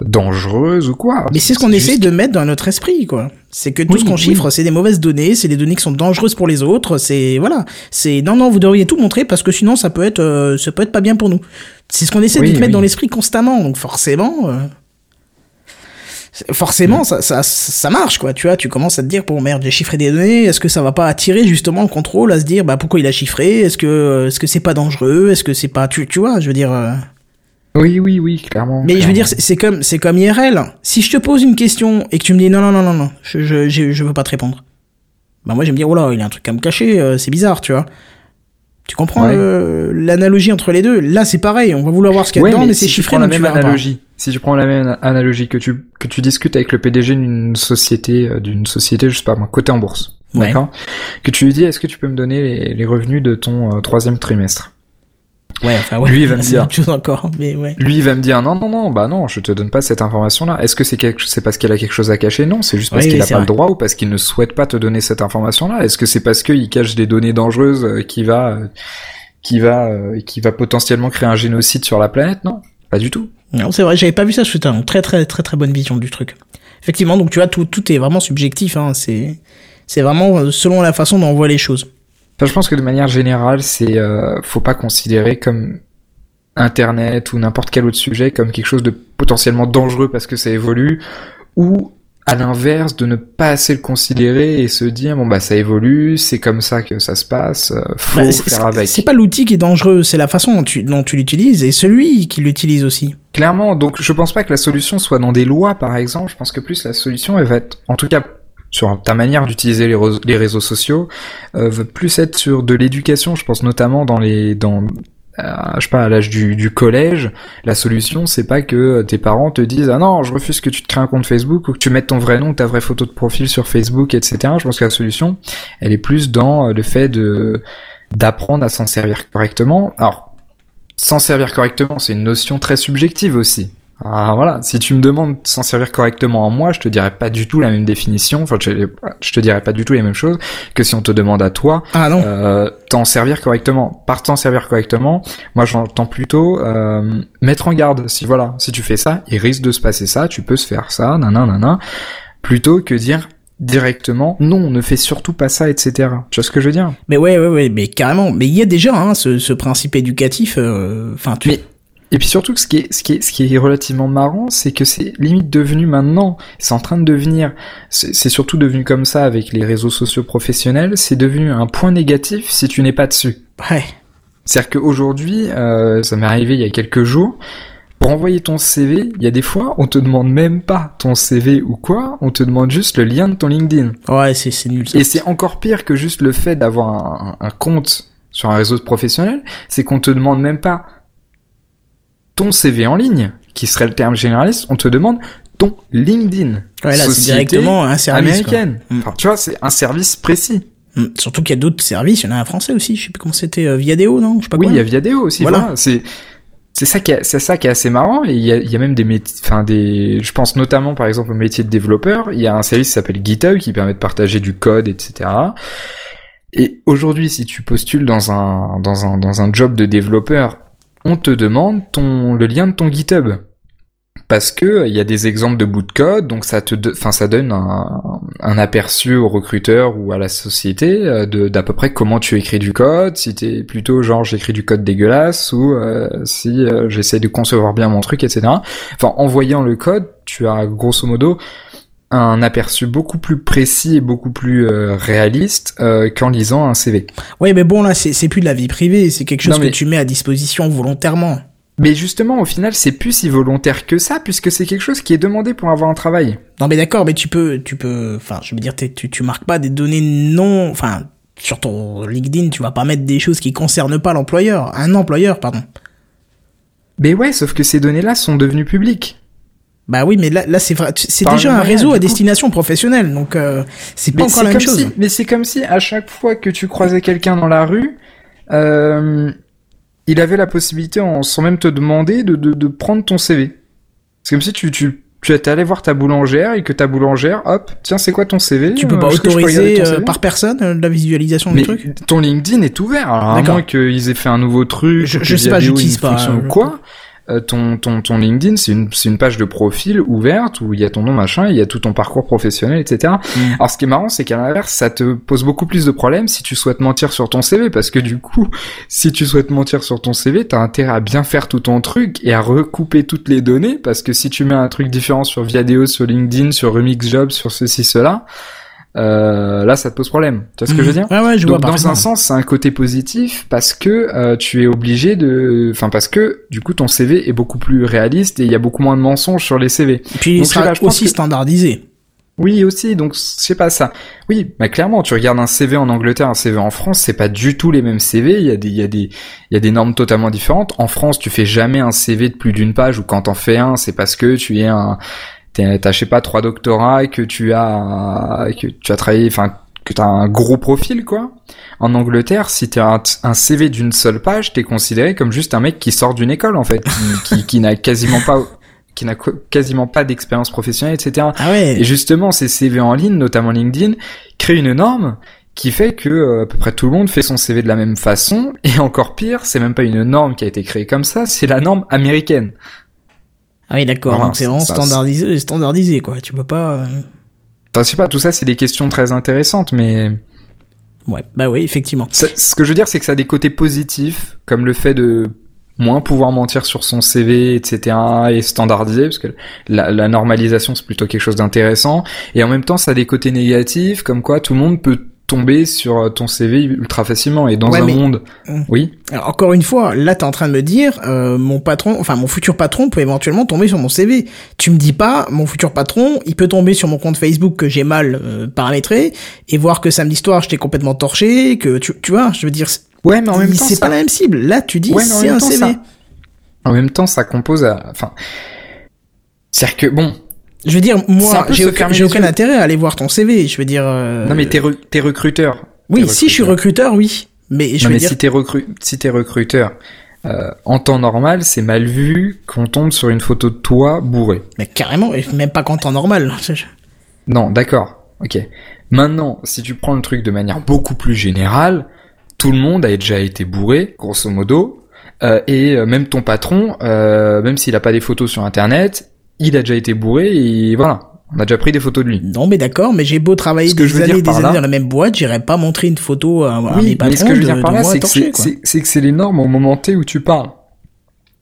dangereuses ou quoi.
Mais c'est ce qu'on
juste-
essaie de mettre dans notre esprit, quoi. C'est que tout
Oui,
ce qu'on
oui.
chiffre, c'est des mauvaises données, c'est des données qui sont dangereuses pour les autres. C'est voilà. C'est non non, vous devriez tout montrer parce que sinon ça peut être euh, ça peut être pas bien pour nous. C'est ce qu'on essaie
Oui,
de te mettre dans l'esprit constamment. Donc forcément. euh, Forcément,
Mm.
ça, ça, ça marche, quoi. Tu vois, tu commences à te dire, bon, merde, j'ai chiffré des données. Est-ce que ça va pas attirer justement le contrôle à se dire, bah, pourquoi il a chiffré Est-ce que, est-ce que c'est pas dangereux Est-ce que c'est pas, tu, tu vois, je veux dire. euh,
Oui, oui, oui, clairement.
mais je veux dire, c'est comme, c'est comme IRL. Si je te pose une question et que tu me dis non, non, non, non, non, je, je, je, je veux pas te répondre. Bah moi, je vais me dire, oh là, il a un truc à me cacher, euh, c'est bizarre, tu vois. Tu comprends
Ouais.
euh, l'analogie entre les deux? Là, c'est pareil, on va vouloir voir ce qu'il y a
Ouais,
dedans, mais, c'est
si tu
chiffré,
prends la
tu
même analogie, si tu prends la même analogie que tu que tu discutes avec le PDG d'une société euh, d'une société, je sais pas moi, côté en bourse,
Ouais.
d'accord, que tu lui dis est-ce que tu peux me donner les, les revenus de ton euh, troisième trimestre?
Ouais, enfin, ouais.
Lui, il va me
c'est
dire.
chose encore, mais ouais.
Lui il va me dire non non non bah non je te donne pas cette information là. Est-ce que c'est quelque c'est parce qu'il a quelque chose à cacher? Non, c'est juste parce
Oui,
qu'il
oui,
a
c'est
pas le droit ou parce qu'il ne souhaite pas te donner cette information là. Est-ce que c'est parce qu'il cache des données dangereuses euh, qui va euh, qui va euh, qui va potentiellement créer un génocide sur la planète? Non, pas du tout.
Non, c'est vrai, j'avais pas vu ça, c'était une très, très, très, très bonne vision du truc. Effectivement, donc tu vois, tout, tout est vraiment subjectif, hein, c'est, c'est vraiment selon la façon dont on voit les choses.
Enfin, je pense que de manière générale, c'est euh, faut pas considérer comme Internet ou n'importe quel autre sujet comme quelque chose de potentiellement dangereux parce que ça évolue, ou à l'inverse de ne pas assez le considérer et se dire bon bah ça évolue, c'est comme ça que ça se passe, euh, faut
Bah,
faire avec.
C'est pas l'outil qui est dangereux, c'est la façon dont tu, dont tu l'utilises et celui qui l'utilise aussi.
Clairement, donc je pense pas que la solution soit dans des lois par exemple, je pense que plus la solution elle va être, en tout cas sur ta manière d'utiliser les, réseaux- sociaux, euh, plus être sur de l'éducation, je pense notamment dans les dans euh, je sais pas à l'âge du, collège, la solution c'est pas que tes parents te disent ah non je refuse que tu te crées un compte Facebook ou que tu mettes ton vrai nom, ta vraie photo de profil sur Facebook, etc. Je pense que la solution elle est plus dans euh, le fait de d'apprendre à s'en servir correctement. Alors s'en servir correctement, c'est une notion très subjective aussi. Ah voilà, si tu me demandes de s'en servir correctement en moi, je te dirais pas du tout la même définition, enfin je, je te dirais pas du tout les mêmes choses que si on te demande à toi
Ah non.
euh, t'en servir correctement. Par t'en servir correctement, moi j'entends plutôt euh, mettre en garde. Si voilà, si tu fais ça, il risque de se passer ça, tu peux se faire ça, nanana, nanana, plutôt que dire directement non, ne fais surtout pas ça, etc. Tu vois ce que je veux dire?
Mais ouais, ouais, ouais, mais carrément. Mais il y a déjà hein, ce, ce principe éducatif. euh, Enfin, tu.
Mais- Et puis surtout, ce qui est, ce qui est, ce qui est relativement marrant, c'est que c'est limite devenu maintenant, c'est en train de devenir, c'est surtout devenu comme ça avec les réseaux sociaux professionnels, c'est devenu un point négatif si tu n'es pas dessus.
Ouais.
C'est-à-dire qu'aujourd'hui, euh, ça m'est arrivé il y a quelques jours, pour envoyer ton CV, il y a des fois, on te demande même pas ton CV ou quoi, on te demande juste le lien de ton LinkedIn.
Ouais, c'est c'est nul ça.
Et c'est encore pire que juste le fait d'avoir un, un compte sur un réseau professionnel, c'est qu'on te demande même pas ton CV en ligne, qui serait le terme généraliste, on te demande ton LinkedIn.
Ouais, là, c'est directement un service.
américaine.
Mm.
Enfin, tu vois, c'est un service précis.
Mm. Surtout qu'il y a d'autres services, il y en a un français aussi, je sais plus comment c'était, euh, Viadeo, non Je sais pas
Oui, il y a Viadeo aussi.
Voilà.
Voilà, c'est c'est ça qui est, c'est ça qui est assez marrant. Et il y a, il y a même des métiers, enfin des, je pense notamment par exemple au métier de développeur. Il y a un service qui s'appelle GitHub qui permet de partager du code, etc. Et aujourd'hui, si tu postules dans un dans un dans un job de développeur, on te demande ton le lien de ton GitHub parce que euh, il y a des exemples de bouts de code, donc ça te, enfin ça donne un, un aperçu au recruteur ou à la société euh, d'à peu près comment tu écris du code, si t'es plutôt genre j'écris du code dégueulasse ou euh, si j'essaie de concevoir bien mon truc, etc. Enfin en voyant le code, tu as grosso modo un aperçu beaucoup plus précis et beaucoup plus euh, réaliste euh, qu'en lisant un CV.
Ouais, mais bon, là, c'est plus de la vie privée, c'est quelque chose
Non, mais-
que tu mets à disposition volontairement.
Mais justement, au final, c'est plus si volontaire que ça, puisque c'est quelque chose qui est demandé pour avoir un travail.
Non, mais d'accord, mais tu peux, tu peux, enfin, je veux dire, tu, tu marques pas des données non, enfin, sur ton LinkedIn, tu vas pas mettre des choses qui concernent pas l'employeur, un employeur, pardon.
Mais ouais, sauf que ces données-là sont devenues publiques.
Bah oui, mais là, là, c'est vrai, c'est déjà un réseau à destination professionnelle, donc euh, c'est pas
Mais
encore la même chose.
si, mais c'est comme si à chaque fois que tu croisais quelqu'un dans la rue, euh, il avait la possibilité, en, sans même te demander, de, de, de prendre ton CV. C'est comme si tu, tu, tu es allé voir ta boulangère et que ta boulangère, hop, tiens, c'est quoi ton CV
Tu peux pas autoriser par personne la visualisation du truc?
Ton LinkedIn est ouvert, alors à moins qu'ils aient fait un nouveau truc,
je, je sais pas, j'utilise pas
ou quoi. Euh, ton, ton, ton LinkedIn, c'est une, c'est une page de profil ouverte où il y a ton nom machin, il y a tout ton parcours professionnel, etc. Mm. Alors ce qui est marrant, c'est qu'à l'inverse, ça te pose beaucoup plus de problèmes si tu souhaites mentir sur ton CV, parce que du coup, si tu souhaites mentir sur ton CV, t'as intérêt à bien faire tout ton truc et à recouper toutes les données, parce que si tu mets un truc différent sur Viadeo, sur LinkedIn, sur Remix Job, sur ceci, cela, euh, là ça te pose problème. Tu vois ce que je veux dire
ouais, ouais, je
Donc
vois
dans un sens, c'est un côté positif parce que euh, tu es obligé de, enfin parce que du coup ton CV est beaucoup plus réaliste et il y a beaucoup moins de mensonges sur les CV.
Et puis il sera aussi standardisé.
Oui aussi, donc c'est pas ça. Oui, mais clairement, tu regardes un CV en Angleterre, un CV en France, c'est pas du tout les mêmes CV. Il y a des, il y a des, il y a des normes totalement différentes. En France, tu fais jamais un CV de plus d'une page ou quand t'en fais un, c'est parce que tu es un, t'as je sais pas trois doctorats et que tu as que tu as travaillé enfin que t'as un gros profil quoi. En Angleterre, si t'as un, un CV d'une seule page, t'es considéré comme juste un mec qui sort d'une école en fait, qui, qui, n'a quasiment pas qui n'a quasiment pas d'expérience professionnelle, etc.
Ah ouais.
Et justement, ces CV en ligne, notamment LinkedIn, créent une norme qui fait que euh, à peu près tout le monde fait son CV de la même façon. Et encore pire, c'est même pas une norme qui a été créée comme ça, c'est la norme américaine.
Ah oui, d'accord. Donc c'est vraiment standardisé, standardisé, quoi. Tu peux pas. Euh...
Enfin, je sais pas. Tout ça, c'est des questions très intéressantes, mais.
Ouais, bah oui, effectivement.
ce que je veux dire, c'est que ça a des côtés positifs, comme le fait de moins pouvoir mentir sur son CV, etc. et standardiser, parce que la, la normalisation, c'est plutôt quelque chose d'intéressant. Et en même temps, ça a des côtés négatifs, comme quoi tout le monde peut tomber sur euh, ton CV ultra facilement et dans un monde. oui.
Alors, encore une fois là t'es en train de me dire euh, mon patron enfin mon futur patron peut éventuellement tomber sur mon CV tu me dis pas mon futur patron il peut tomber sur mon compte Facebook que j'ai mal euh, paramétré et voir que samedi soir j'étais complètement torché que tu, tu vois je veux dire
ouais mais en même temps
c'est pas la même cible. Là tu dis c'est un CV
en même temps ça compose à enfin c'est-à-dire que bon
je veux dire, moi, j'ai aucun, aucun intérêt à aller voir ton CV. Je veux dire. Euh...
Non, mais t'es, recruteur.
Oui, si je suis recruteur, oui. Mais je
non,
veux
mais
dire...
si t'es recru... si t'es recruteur, euh, en temps normal, c'est mal vu qu'on tombe sur une photo de toi bourré.
Mais carrément, même pas qu'en temps normal.
Non, d'accord. Ok. Maintenant, si tu prends le truc de manière beaucoup plus générale, tout le monde a déjà été bourré, grosso modo, euh, et euh, même ton patron, euh, même s'il a pas des photos sur Internet, il a déjà été bourré et voilà. On a déjà pris des photos de lui.
Non, mais d'accord, mais j'ai beau travailler des années, des années dans la même boîte, j'irai pas montrer une photo à,
oui,
mes patrons
mais ce que je veux dire
de,
par là,
c'est
que c'est que les normes au moment T où tu parles.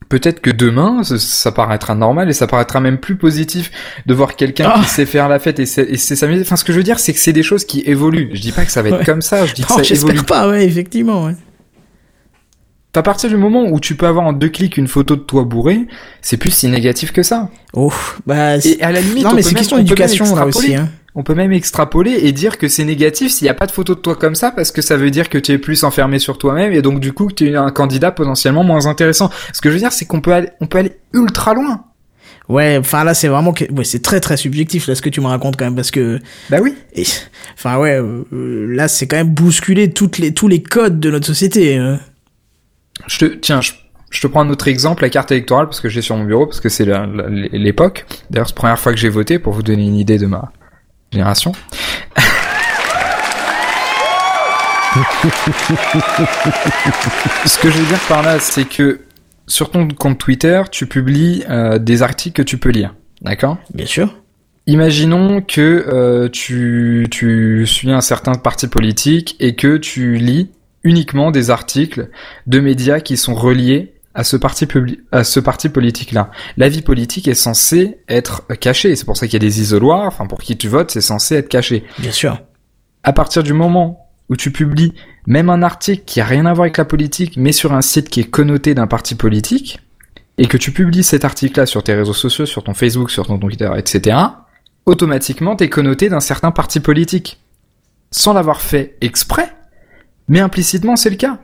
Peut-être que demain, ça, paraîtra normal et ça paraîtra même plus positif de voir quelqu'un
Ah.
qui sait faire la fête et c'est et c'est s'amuser. Enfin, ce que je veux dire, c'est que c'est des choses qui évoluent. Je dis pas que ça va être
Ouais.
comme ça. Je dis que
Non,
ça évolue.
j'espère pas, ouais, effectivement, ouais.
À partir du moment où tu peux avoir en deux clics une photo de toi bourré, c'est plus si négatif que ça.
Oh, bah, c'est-
Et à la limite,
non,
on
mais c'est question d'éducation, là aussi, hein.
On peut même extrapoler et dire que c'est négatif s'il n'y a pas de photo de toi comme ça parce que ça veut dire que tu es plus enfermé sur toi-même et donc du coup que tu es un candidat potentiellement moins intéressant. Ce que je veux dire c'est qu'on peut aller, on peut aller ultra loin.
Ouais, enfin là c'est vraiment que ouais, c'est très très subjectif là ce que tu me racontes quand même parce que
Bah oui.
enfin ouais euh, là c'est quand même bousculer toutes les tous les codes de notre société. euh.
Je te tiens, je, je te prends un autre exemple, la carte électorale parce que j'ai sur mon bureau parce que c'est l'époque. D'ailleurs, c'est la première fois que j'ai voté pour vous donner une idée de ma génération. Ce que je veux dire par là, c'est que sur ton compte Twitter, tu publies euh, des articles que tu peux lire. D'accord?
Bien sûr.
Imaginons que euh, tu, tu suis un certain parti politique et que tu lis uniquement des articles de médias qui sont reliés à ce parti publi- à ce parti politique là. La vie politique est censée être cachée, c'est pour ça qu'il y a des isoloirs, enfin pour qui tu votes, c'est censé être caché.
Bien sûr.
À partir du moment où tu publies même un article qui a rien à voir avec la politique, mais sur un site qui est connoté d'un parti politique, et que tu publies cet article-là sur tes réseaux sociaux, sur ton Facebook, sur ton Twitter, etc., automatiquement t'es connoté d'un certain parti politique. Sans l'avoir fait exprès, mais implicitement c'est le cas.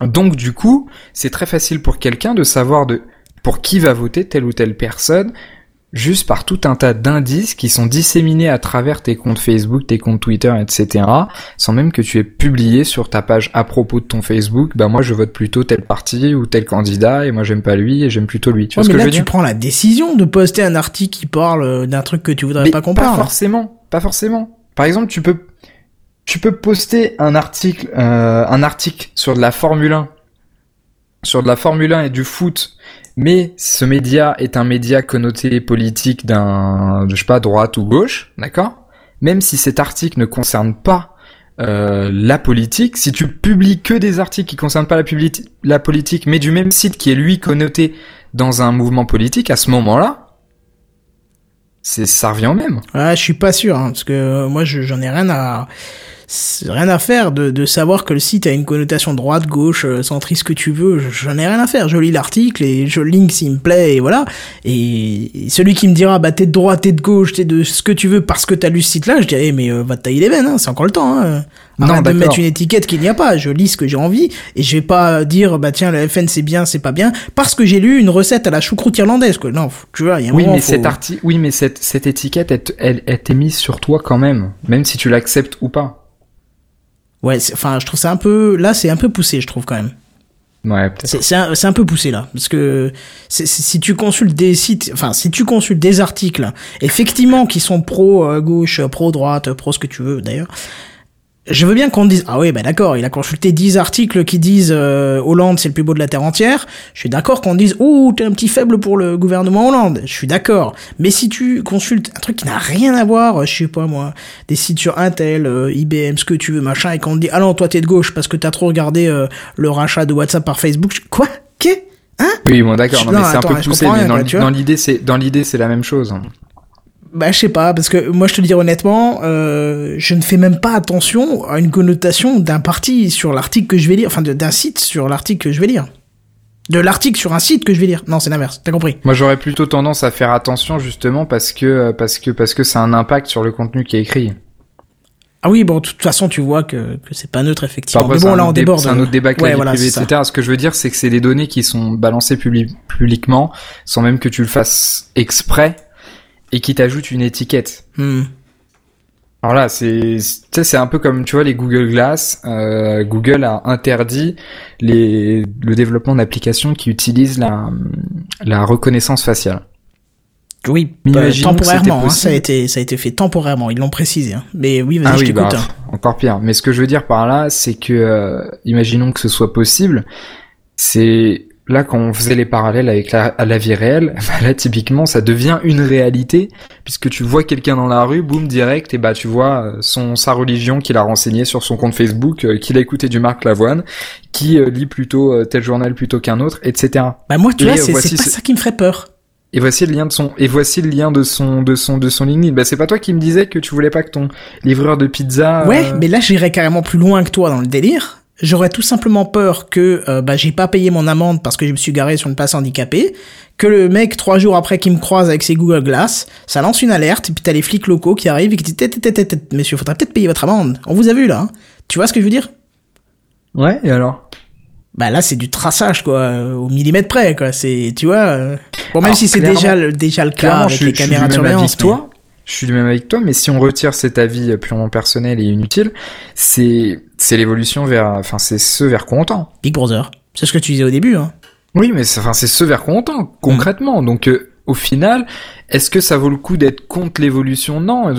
Donc du coup, c'est très facile pour quelqu'un de savoir de pour qui va voter telle ou telle personne juste par tout un tas d'indices qui sont disséminés à travers tes comptes Facebook, tes comptes Twitter, etc., sans même que tu aies publié sur ta page à propos de ton Facebook, bah moi je vote plutôt tel parti ou tel candidat, et moi j'aime pas lui et j'aime plutôt lui.
Tu vois ce que là, je veux tu prends la décision de poster un article qui parle euh, d'un truc que tu voudrais pas qu'on
parle. Pas forcément, pas forcément. Par exemple, tu peux tu peux poster un article euh, un article sur de la Formule 1 sur de la Formule 1 et du foot mais ce média est un média connoté politique d'un, je sais pas, droite ou gauche, d'accord? Même si cet article ne concerne pas euh, la politique, si tu publies que des articles qui concernent pas la, la politique, mais du même site qui est lui connoté dans un mouvement politique, à ce moment-là, ça revient au même.
Ouais, je suis pas sûr, hein, parce que euh, moi j'en ai rien à rien à faire de, de, savoir que le site a une connotation droite, gauche, euh, centriste, que tu veux. J'en ai rien à faire. Je lis l'article et je link s'il me plaît et voilà. Et celui qui me dira, bah t'es de droite, t'es de gauche, t'es de ce que tu veux parce que t'as lu ce site-là, je dirais, mais euh, va te tailler les veines, hein, c'est encore le temps. Hein. Arrête de mettre une étiquette qu'il n'y a pas. Je lis ce que j'ai envie et je vais pas dire, bah tiens, le FN c'est bien, c'est pas bien, parce que j'ai lu une recette à la choucroute irlandaise. Quoi. Non, tu vois, il y a un
oui,
moment,
mais cet article, oui, mais cette, cette étiquette, elle, elle, elle t'est mise sur toi quand même, même si tu l'acceptes ou pas.
Ouais, enfin, je trouve ça un peu. Là, c'est un peu poussé, je trouve quand même.
Ouais, peut-être.
C'est un, un, peu poussé là, parce que si tu consultes des sites, enfin si tu consultes des articles, effectivement qui sont pro euh, gauche, pro droite, pro ce que tu veux d'ailleurs, je veux bien qu'on dise ah oui bah d'accord il a consulté 10 articles qui disent euh, Hollande c'est le plus beau de la terre entière. Je suis d'accord qu'on dise oh t'es un petit faible pour le gouvernement Hollande. Je suis d'accord. Mais si tu consultes un truc qui n'a rien à voir je sais pas moi des sites sur Intel euh, IBM ce que tu veux machin et qu'on te dit ah non toi t'es de gauche parce que t'as trop regardé euh, le rachat de WhatsApp par Facebook. Quoi? Qu'est? Hein?
Oui bon d'accord. Non, mais c'est un peu poussé mais dans l'idée c'est dans l'idée c'est la même chose
bah, je sais pas, parce que moi, je te le dis honnêtement, euh, je ne fais même pas attention à une connotation d'un parti sur l'article que je vais lire, enfin d'un site sur l'article que je vais lire. De l'article sur un site que je vais lire. Non, c'est l'inverse. T'as compris?
Moi, j'aurais plutôt tendance à faire attention justement parce que parce que parce que ça a un impact sur le contenu qui est écrit.
Ah oui, bon, de toute façon, tu vois que, que c'est pas neutre, effectivement. Mais bon, là, on déborde.
C'est un autre débat que ouais, la vie etc. Ce que je veux dire, c'est que c'est des données qui sont balancées publiquement, sans même que tu le fasses exprès et qui t'ajoute une étiquette.
Hmm.
Alors là, c'est c'est un peu comme tu vois les Google Glass. Euh, Google a interdit les le développement d'applications qui utilisent la la reconnaissance faciale.
Oui, bah, temporairement, hein, ça a été ça a été fait temporairement. Ils l'ont précisé. Hein. Mais oui, vas-y, ah je t'écoute. Bah,
hein. Encore pire. Mais ce que je veux dire par là, c'est que euh, imaginons que ce soit possible, c'est là quand on faisait les parallèles avec la, la vie réelle, bah là typiquement ça devient une réalité puisque tu vois quelqu'un dans la rue, boum direct et bah tu vois euh, son sa religion qu'il a renseigné sur son compte Facebook, euh, qu'il a écouté du Marc Lavoine, qui euh, lit plutôt tel journal plutôt qu'un autre, etc.
Bah moi tu vois c'est pas ça qui me ferait peur.
Et voici le lien de son et voici le lien de son de son de son LinkedIn. Bah c'est pas toi qui me disais que tu voulais pas que ton livreur de pizza.
Ouais, mais là j'irais carrément plus loin que toi dans le délire J'aurais tout simplement peur que euh, bah, j'ai pas payé mon amende parce que je me suis garé sur une place handicapée, que le mec trois jours après qu'il me croise avec ses Google Glass, ça lance une alerte et puis t'as les flics locaux qui arrivent et qui disent monsieur faudra peut-être payer votre amende. On vous a vu là. Hein. Tu vois ce que je veux dire?
Ouais et alors?
Bah là c'est du traçage quoi, au millimètre près quoi. C'est tu vois. Euh, bon même si c'est déjà le, déjà le cas avec les caméras de surveillance.
Toi je suis du même avec toi, mais si on retire cet avis purement personnel et inutile, c'est c'est l'évolution vers, enfin c'est ce vers quoi on tend.
Big Brother, c'est ce que tu disais au début. Hein.
Oui, mais enfin c'est ce vers quoi on tend concrètement. Donc euh, au final, est-ce que ça vaut le coup d'être contre l'évolution? Non.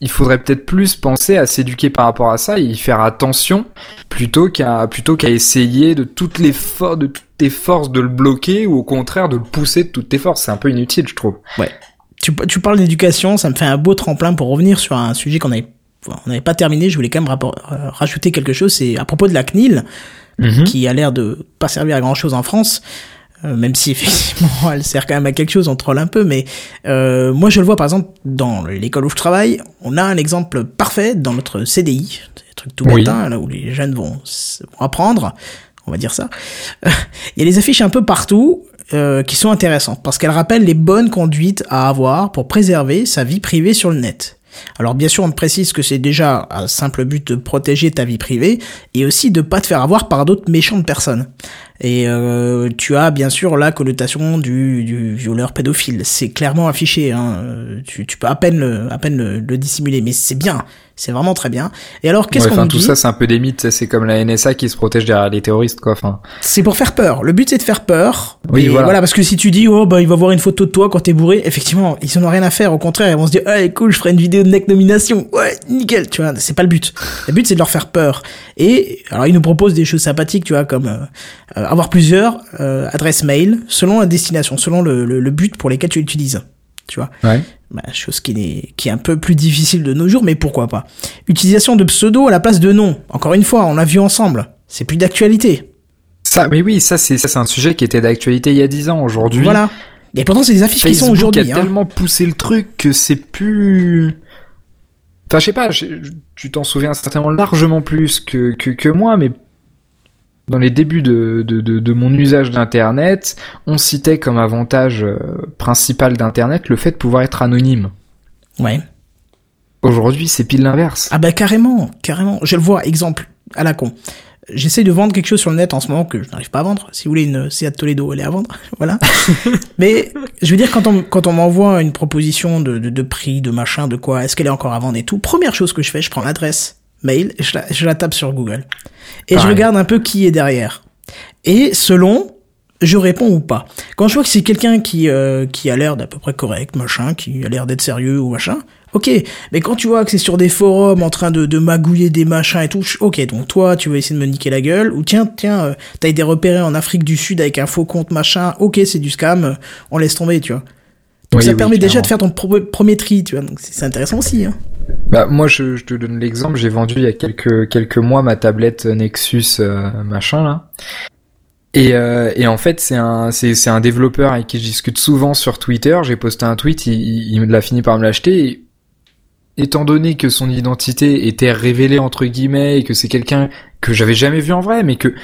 Il faudrait peut-être plus penser à s'éduquer par rapport à ça et y faire attention plutôt qu'à plutôt qu'à essayer de toutes les de toutes tes forces de le bloquer ou au contraire de le pousser de toutes tes forces. C'est un peu inutile, je trouve.
Ouais tu, tu parles d'éducation, ça me fait un beau tremplin pour revenir sur un sujet qu'on avait on n'avait pas terminé, je voulais quand même euh, rajouter quelque chose, c'est à propos de la CNIL, mhm. qui a l'air de pas servir à grand chose en France, euh, même si effectivement elle sert quand même à quelque chose, on troll un peu, mais euh, moi je le vois par exemple dans l'école où je travaille, on a un exemple parfait dans notre CDI, c'est un truc tout oui. là où les jeunes vont, vont apprendre, on va dire ça. Il y a des affiches un peu partout euh, qui sont intéressantes parce qu'elles rappellent les bonnes conduites à avoir pour préserver sa vie privée sur le net. Alors bien sûr, on précise que c'est déjà un simple but de protéger ta vie privée et aussi de pas te faire avoir par d'autres méchantes personnes. Et euh, tu as bien sûr la connotation du, du violeur pédophile. C'est clairement affiché. Hein. Tu, tu peux à peine le, à peine le, le dissimuler, mais c'est bien. C'est vraiment très bien. Et alors, qu'est-ce
Ouais,
qu'on
tout
dit
ça, c'est un peu des mythes. C'est comme la NSA qui se protège derrière les terroristes, quoi. Enfin,
C'est pour faire peur. Le but c'est de faire peur.
Oui,
Et
voilà.
parce que si tu dis oh bah il va voir une photo de toi quand t'es bourré, effectivement ils en ont rien à faire. Au contraire ils vont se dire ah cool je ferai une vidéo de neck nomination. Ouais nickel tu vois. C'est pas le but. Le but c'est de leur faire peur. Et alors ils nous proposent des choses sympathiques tu vois comme euh, avoir plusieurs euh, adresses mail selon la destination, selon le, le, le but pour lesquels tu l'utilises. Tu vois.
ouais.
Bah, chose qui est, qui est un peu plus difficile de nos jours, mais pourquoi pas. Utilisation de pseudo à la place de nom. Encore une fois, on l'a vu ensemble. C'est plus d'actualité.
Ça, mais oui, ça, c'est, ça, c'est un sujet qui était d'actualité il y a 10 ans. Aujourd'hui,
Voilà. Et pourtant, c'est des affiches qui sont
Facebook
aujourd'hui.
a
Hein.
tellement poussé le truc que c'est plus. Enfin, je sais pas, tu t'en souviens certainement largement plus que, que, que moi, mais dans les débuts de, de, de, de mon usage d'Internet, on citait comme avantage euh, principal d'Internet le fait de pouvoir être anonyme.
Ouais.
Aujourd'hui, c'est pile l'inverse.
Ah bah carrément, carrément. Je le vois, exemple, à la con. J'essaie de vendre quelque chose sur le net en ce moment que je n'arrive pas à vendre. Si vous voulez une Seat Toledo, elle est à vendre. voilà. Mais je veux dire, quand on, quand on m'envoie une proposition de, de, de prix, de machin, de quoi, est-ce qu'elle est encore à vendre et tout, première chose que je fais, je prends l'adresse mail et je la, je la tape sur Google. Et je regarde un peu qui est derrière. Et selon, je réponds ou pas. Quand je vois que c'est quelqu'un qui, euh, qui a l'air d'à peu près correct, machin, qui a l'air d'être sérieux ou machin, ok. Mais quand tu vois que c'est sur des forums en train de, de magouiller des machins et tout, ok, donc toi, tu vas essayer de me niquer la gueule, ou tiens, tiens, euh, t'as été repéré en Afrique du Sud avec un faux compte machin, ok, c'est du scam, euh, on laisse tomber, tu vois. Donc
Oui,
ça
oui,
permet déjà de faire ton premier tri, tu vois, donc c'est c'est intéressant aussi. Hein.
Bah, moi, je, je te donne l'exemple. J'ai vendu il y a quelques, quelques mois ma tablette Nexus euh, machin là. Et, euh, et en fait, c'est un, c'est, c'est un développeur avec qui je discute souvent sur Twitter. J'ai posté un tweet, il, il, il a fini par me l'acheter. Et étant donné que son identité était révélée entre guillemets et que c'est quelqu'un que j'avais jamais vu en vrai, mais que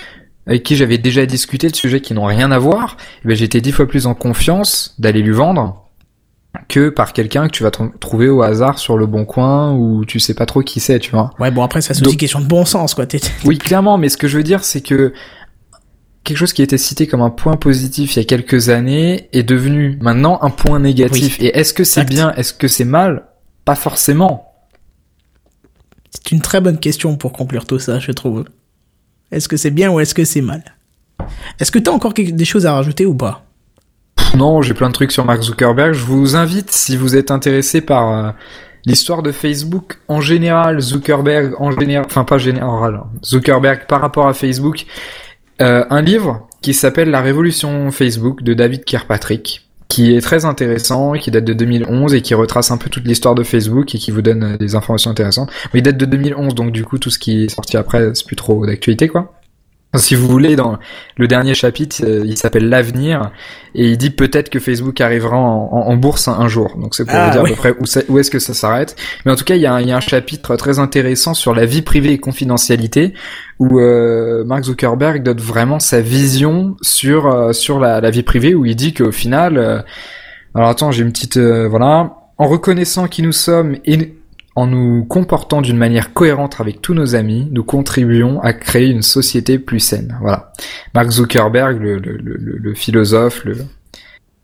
avec qui j'avais déjà discuté de sujets qui n'ont rien à voir, eh ben, j'étais dix fois plus en confiance d'aller lui vendre que par quelqu'un que tu vas tr- trouver au hasard sur le bon coin ou tu sais pas trop qui c'est, tu vois.
Ouais, bon après, ça c'est
Donc-
aussi question de bon sens, quoi. T'es-
Oui, clairement, mais ce que je veux dire, c'est que quelque chose qui était cité comme un point positif il y a quelques années est devenu maintenant un point négatif. Et est-ce que c'est bien, est-ce que c'est mal? Pas forcément.
C'est une très bonne question pour conclure tout ça, je trouve. Est-ce que c'est bien ou est-ce que c'est mal? Est-ce que t'as encore des choses à rajouter ou pas?
Non, j'ai plein de trucs sur Mark Zuckerberg. Je vous invite, si vous êtes intéressé par euh, l'histoire de Facebook en général, Zuckerberg en général, enfin pas général, Zuckerberg par rapport à Facebook, euh, un livre qui s'appelle La Révolution Facebook de David Kirkpatrick, qui est très intéressant, qui date de 2011 et qui retrace un peu toute l'histoire de Facebook et qui vous donne euh, des informations intéressantes. Mais il date de 2011, donc du coup tout ce qui est sorti après, c'est plus trop d'actualité quoi. Si vous voulez, dans le dernier chapitre, euh, il s'appelle L'avenir, et il dit peut-être que Facebook arrivera en, en- en bourse un, un jour. Donc c'est pour
Ah,
vous dire
ouais.
à peu près où, est-ce que ça s'arrête. Mais en tout cas, il y, a un, il y a un chapitre très intéressant sur la vie privée et confidentialité, où euh, Mark Zuckerberg donne vraiment sa vision sur euh, sur la, la vie privée, où il dit qu'au final, euh, alors attends, j'ai une petite voilà, en reconnaissant qui nous sommes et en nous comportant d'une manière cohérente avec tous nos amis, nous contribuons à créer une société plus saine. Voilà. Mark Zuckerberg, le, le, le, le- le philosophe, le,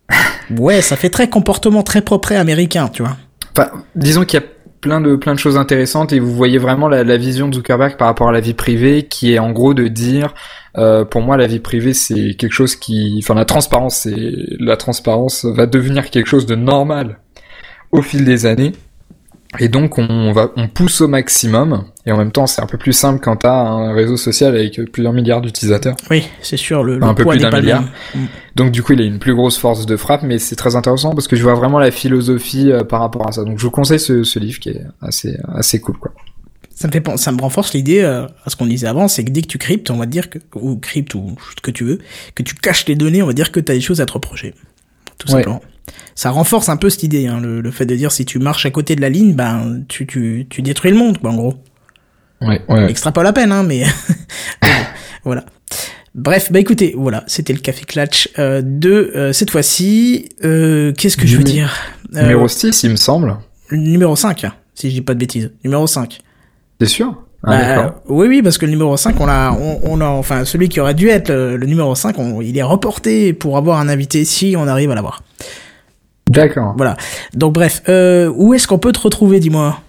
Ouais, ça fait très comportement très propre et américain, tu vois.
Enfin, disons qu'il y a plein de plein de choses intéressantes et vous voyez vraiment la, la vision de Zuckerberg par rapport à la vie privée, qui est en gros de dire, euh, pour moi, la vie privée, c'est quelque chose qui, enfin, la transparence, c'est la transparence va devenir quelque chose de normal au fil des années. Et donc on va on pousse au maximum et en même temps c'est un peu plus simple quand t'as un réseau social avec plusieurs milliards d'utilisateurs.
Oui, c'est sûr, le, le
Un peu
poids
plus d'un milliard.
Mm.
Donc du coup, il a une plus grosse force de frappe, mais c'est très intéressant parce que je vois vraiment la philosophie euh, par rapport à ça. Donc je vous conseille ce, ce livre qui est assez assez cool quoi.
Ça me fait ça me renforce l'idée euh, à ce qu'on disait avant, c'est que dès que tu cryptes, on va dire que ou cryptes ou ce que tu veux, que tu caches les données, on va dire que tu as des choses à te reprocher. Tout
Ouais.
simplement. Ça renforce un peu cette idée, hein, le, le fait de dire si tu marches à côté de la ligne, ben tu tu tu détruis le monde, quoi, en gros.
Ouais, ouais.
Extra pas la peine, hein, mais voilà. Bref, bah écoutez, voilà, c'était le café clutch euh, de euh, cette fois-ci. Euh, Qu'est-ce que je veux dire? Euh,
Numéro 6, il me semble.
Numéro 5, hein, si je dis pas de bêtises. Numéro 5.
T'es sûr? Ah,
Bah, oui, oui, parce que le numéro 5, on l'a, on, on a, enfin, celui qui aurait dû être le, le numéro 5, on- il est reporté pour avoir un invité si on arrive à l'avoir.
D'accord.
Voilà. Donc, bref, euh, où est-ce qu'on peut te retrouver, dis-moi?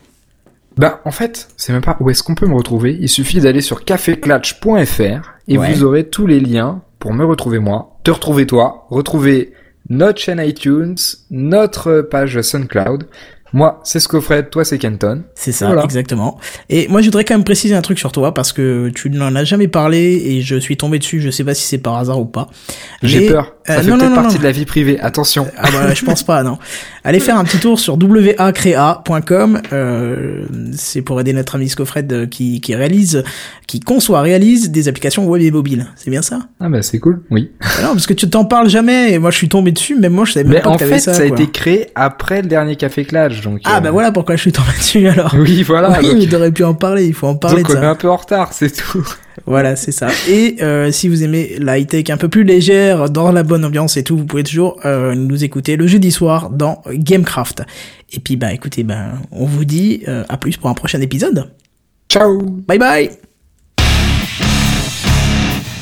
Bah, en fait, c'est même pas où est-ce qu'on peut me retrouver. Il suffit d'aller sur caféclatch.fr et
Ouais.
vous aurez tous les liens pour me retrouver moi, te retrouver toi, retrouver notre chaîne iTunes, notre page SoundCloud. Moi, c'est Scofred, toi c'est Kenton.
C'est ça,
Voilà.
exactement. Et moi, je voudrais quand même préciser un truc sur toi parce que tu n'en as jamais parlé et je suis tombé dessus. Je sais pas si c'est par hasard ou pas.
J'ai peur. Ça
euh,
fait peut-être partie
non.
de la vie privée. Attention.
Ah bah je pense pas non. Allez faire un petit tour sur wacrea.com. Euh, c'est pour aider notre ami Scofred euh, qui, qui réalise, qui conçoit, réalise des applications web et mobile. C'est bien ça?
Ah bah c'est cool. Oui.
Ah Non parce que tu t'en parles jamais et moi je suis tombé dessus. Même moi je savais même
Mais
pas
en
que
fait,
ça.
ça, a
quoi.
été créé après le dernier Café Donc.
Ah
euh,
bah voilà pourquoi je suis tombé dessus alors.
Oui, voilà.
oui,
donc-
mais t'aurais pu en parler. Il faut en parler
donc
de
on
ça.
est un peu en retard, c'est tout.
Voilà, c'est ça. Et euh, si vous aimez la high-tech un peu plus légère, dans la bonne ambiance et tout, vous pouvez toujours euh, nous écouter le jeudi soir dans Gamecraft. Et puis bah écoutez, ben on vous dit euh, à plus pour un prochain épisode.
Ciao.
Bye bye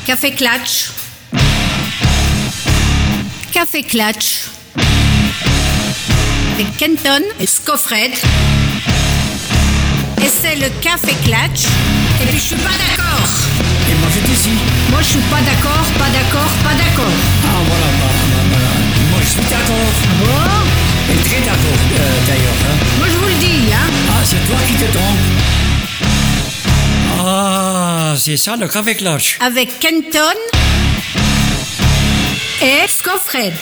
Café Clatch. Café Clatch. Avec Kenton et Scofred. Et c'est le Café Clatch. Et puis je suis pas d'accord.
Et moi j'étais ici.
Moi je suis pas d'accord, pas d'accord, pas d'accord.
Ah voilà, bah, voilà. Moi je suis d'accord.
Bon,
Et très d'accord euh, d'ailleurs. hein.
moi je vous le dis, hein.
Ah, c'est toi qui te trompes. Ah, c'est ça le café clutch.
Avec Kenton et Scofred.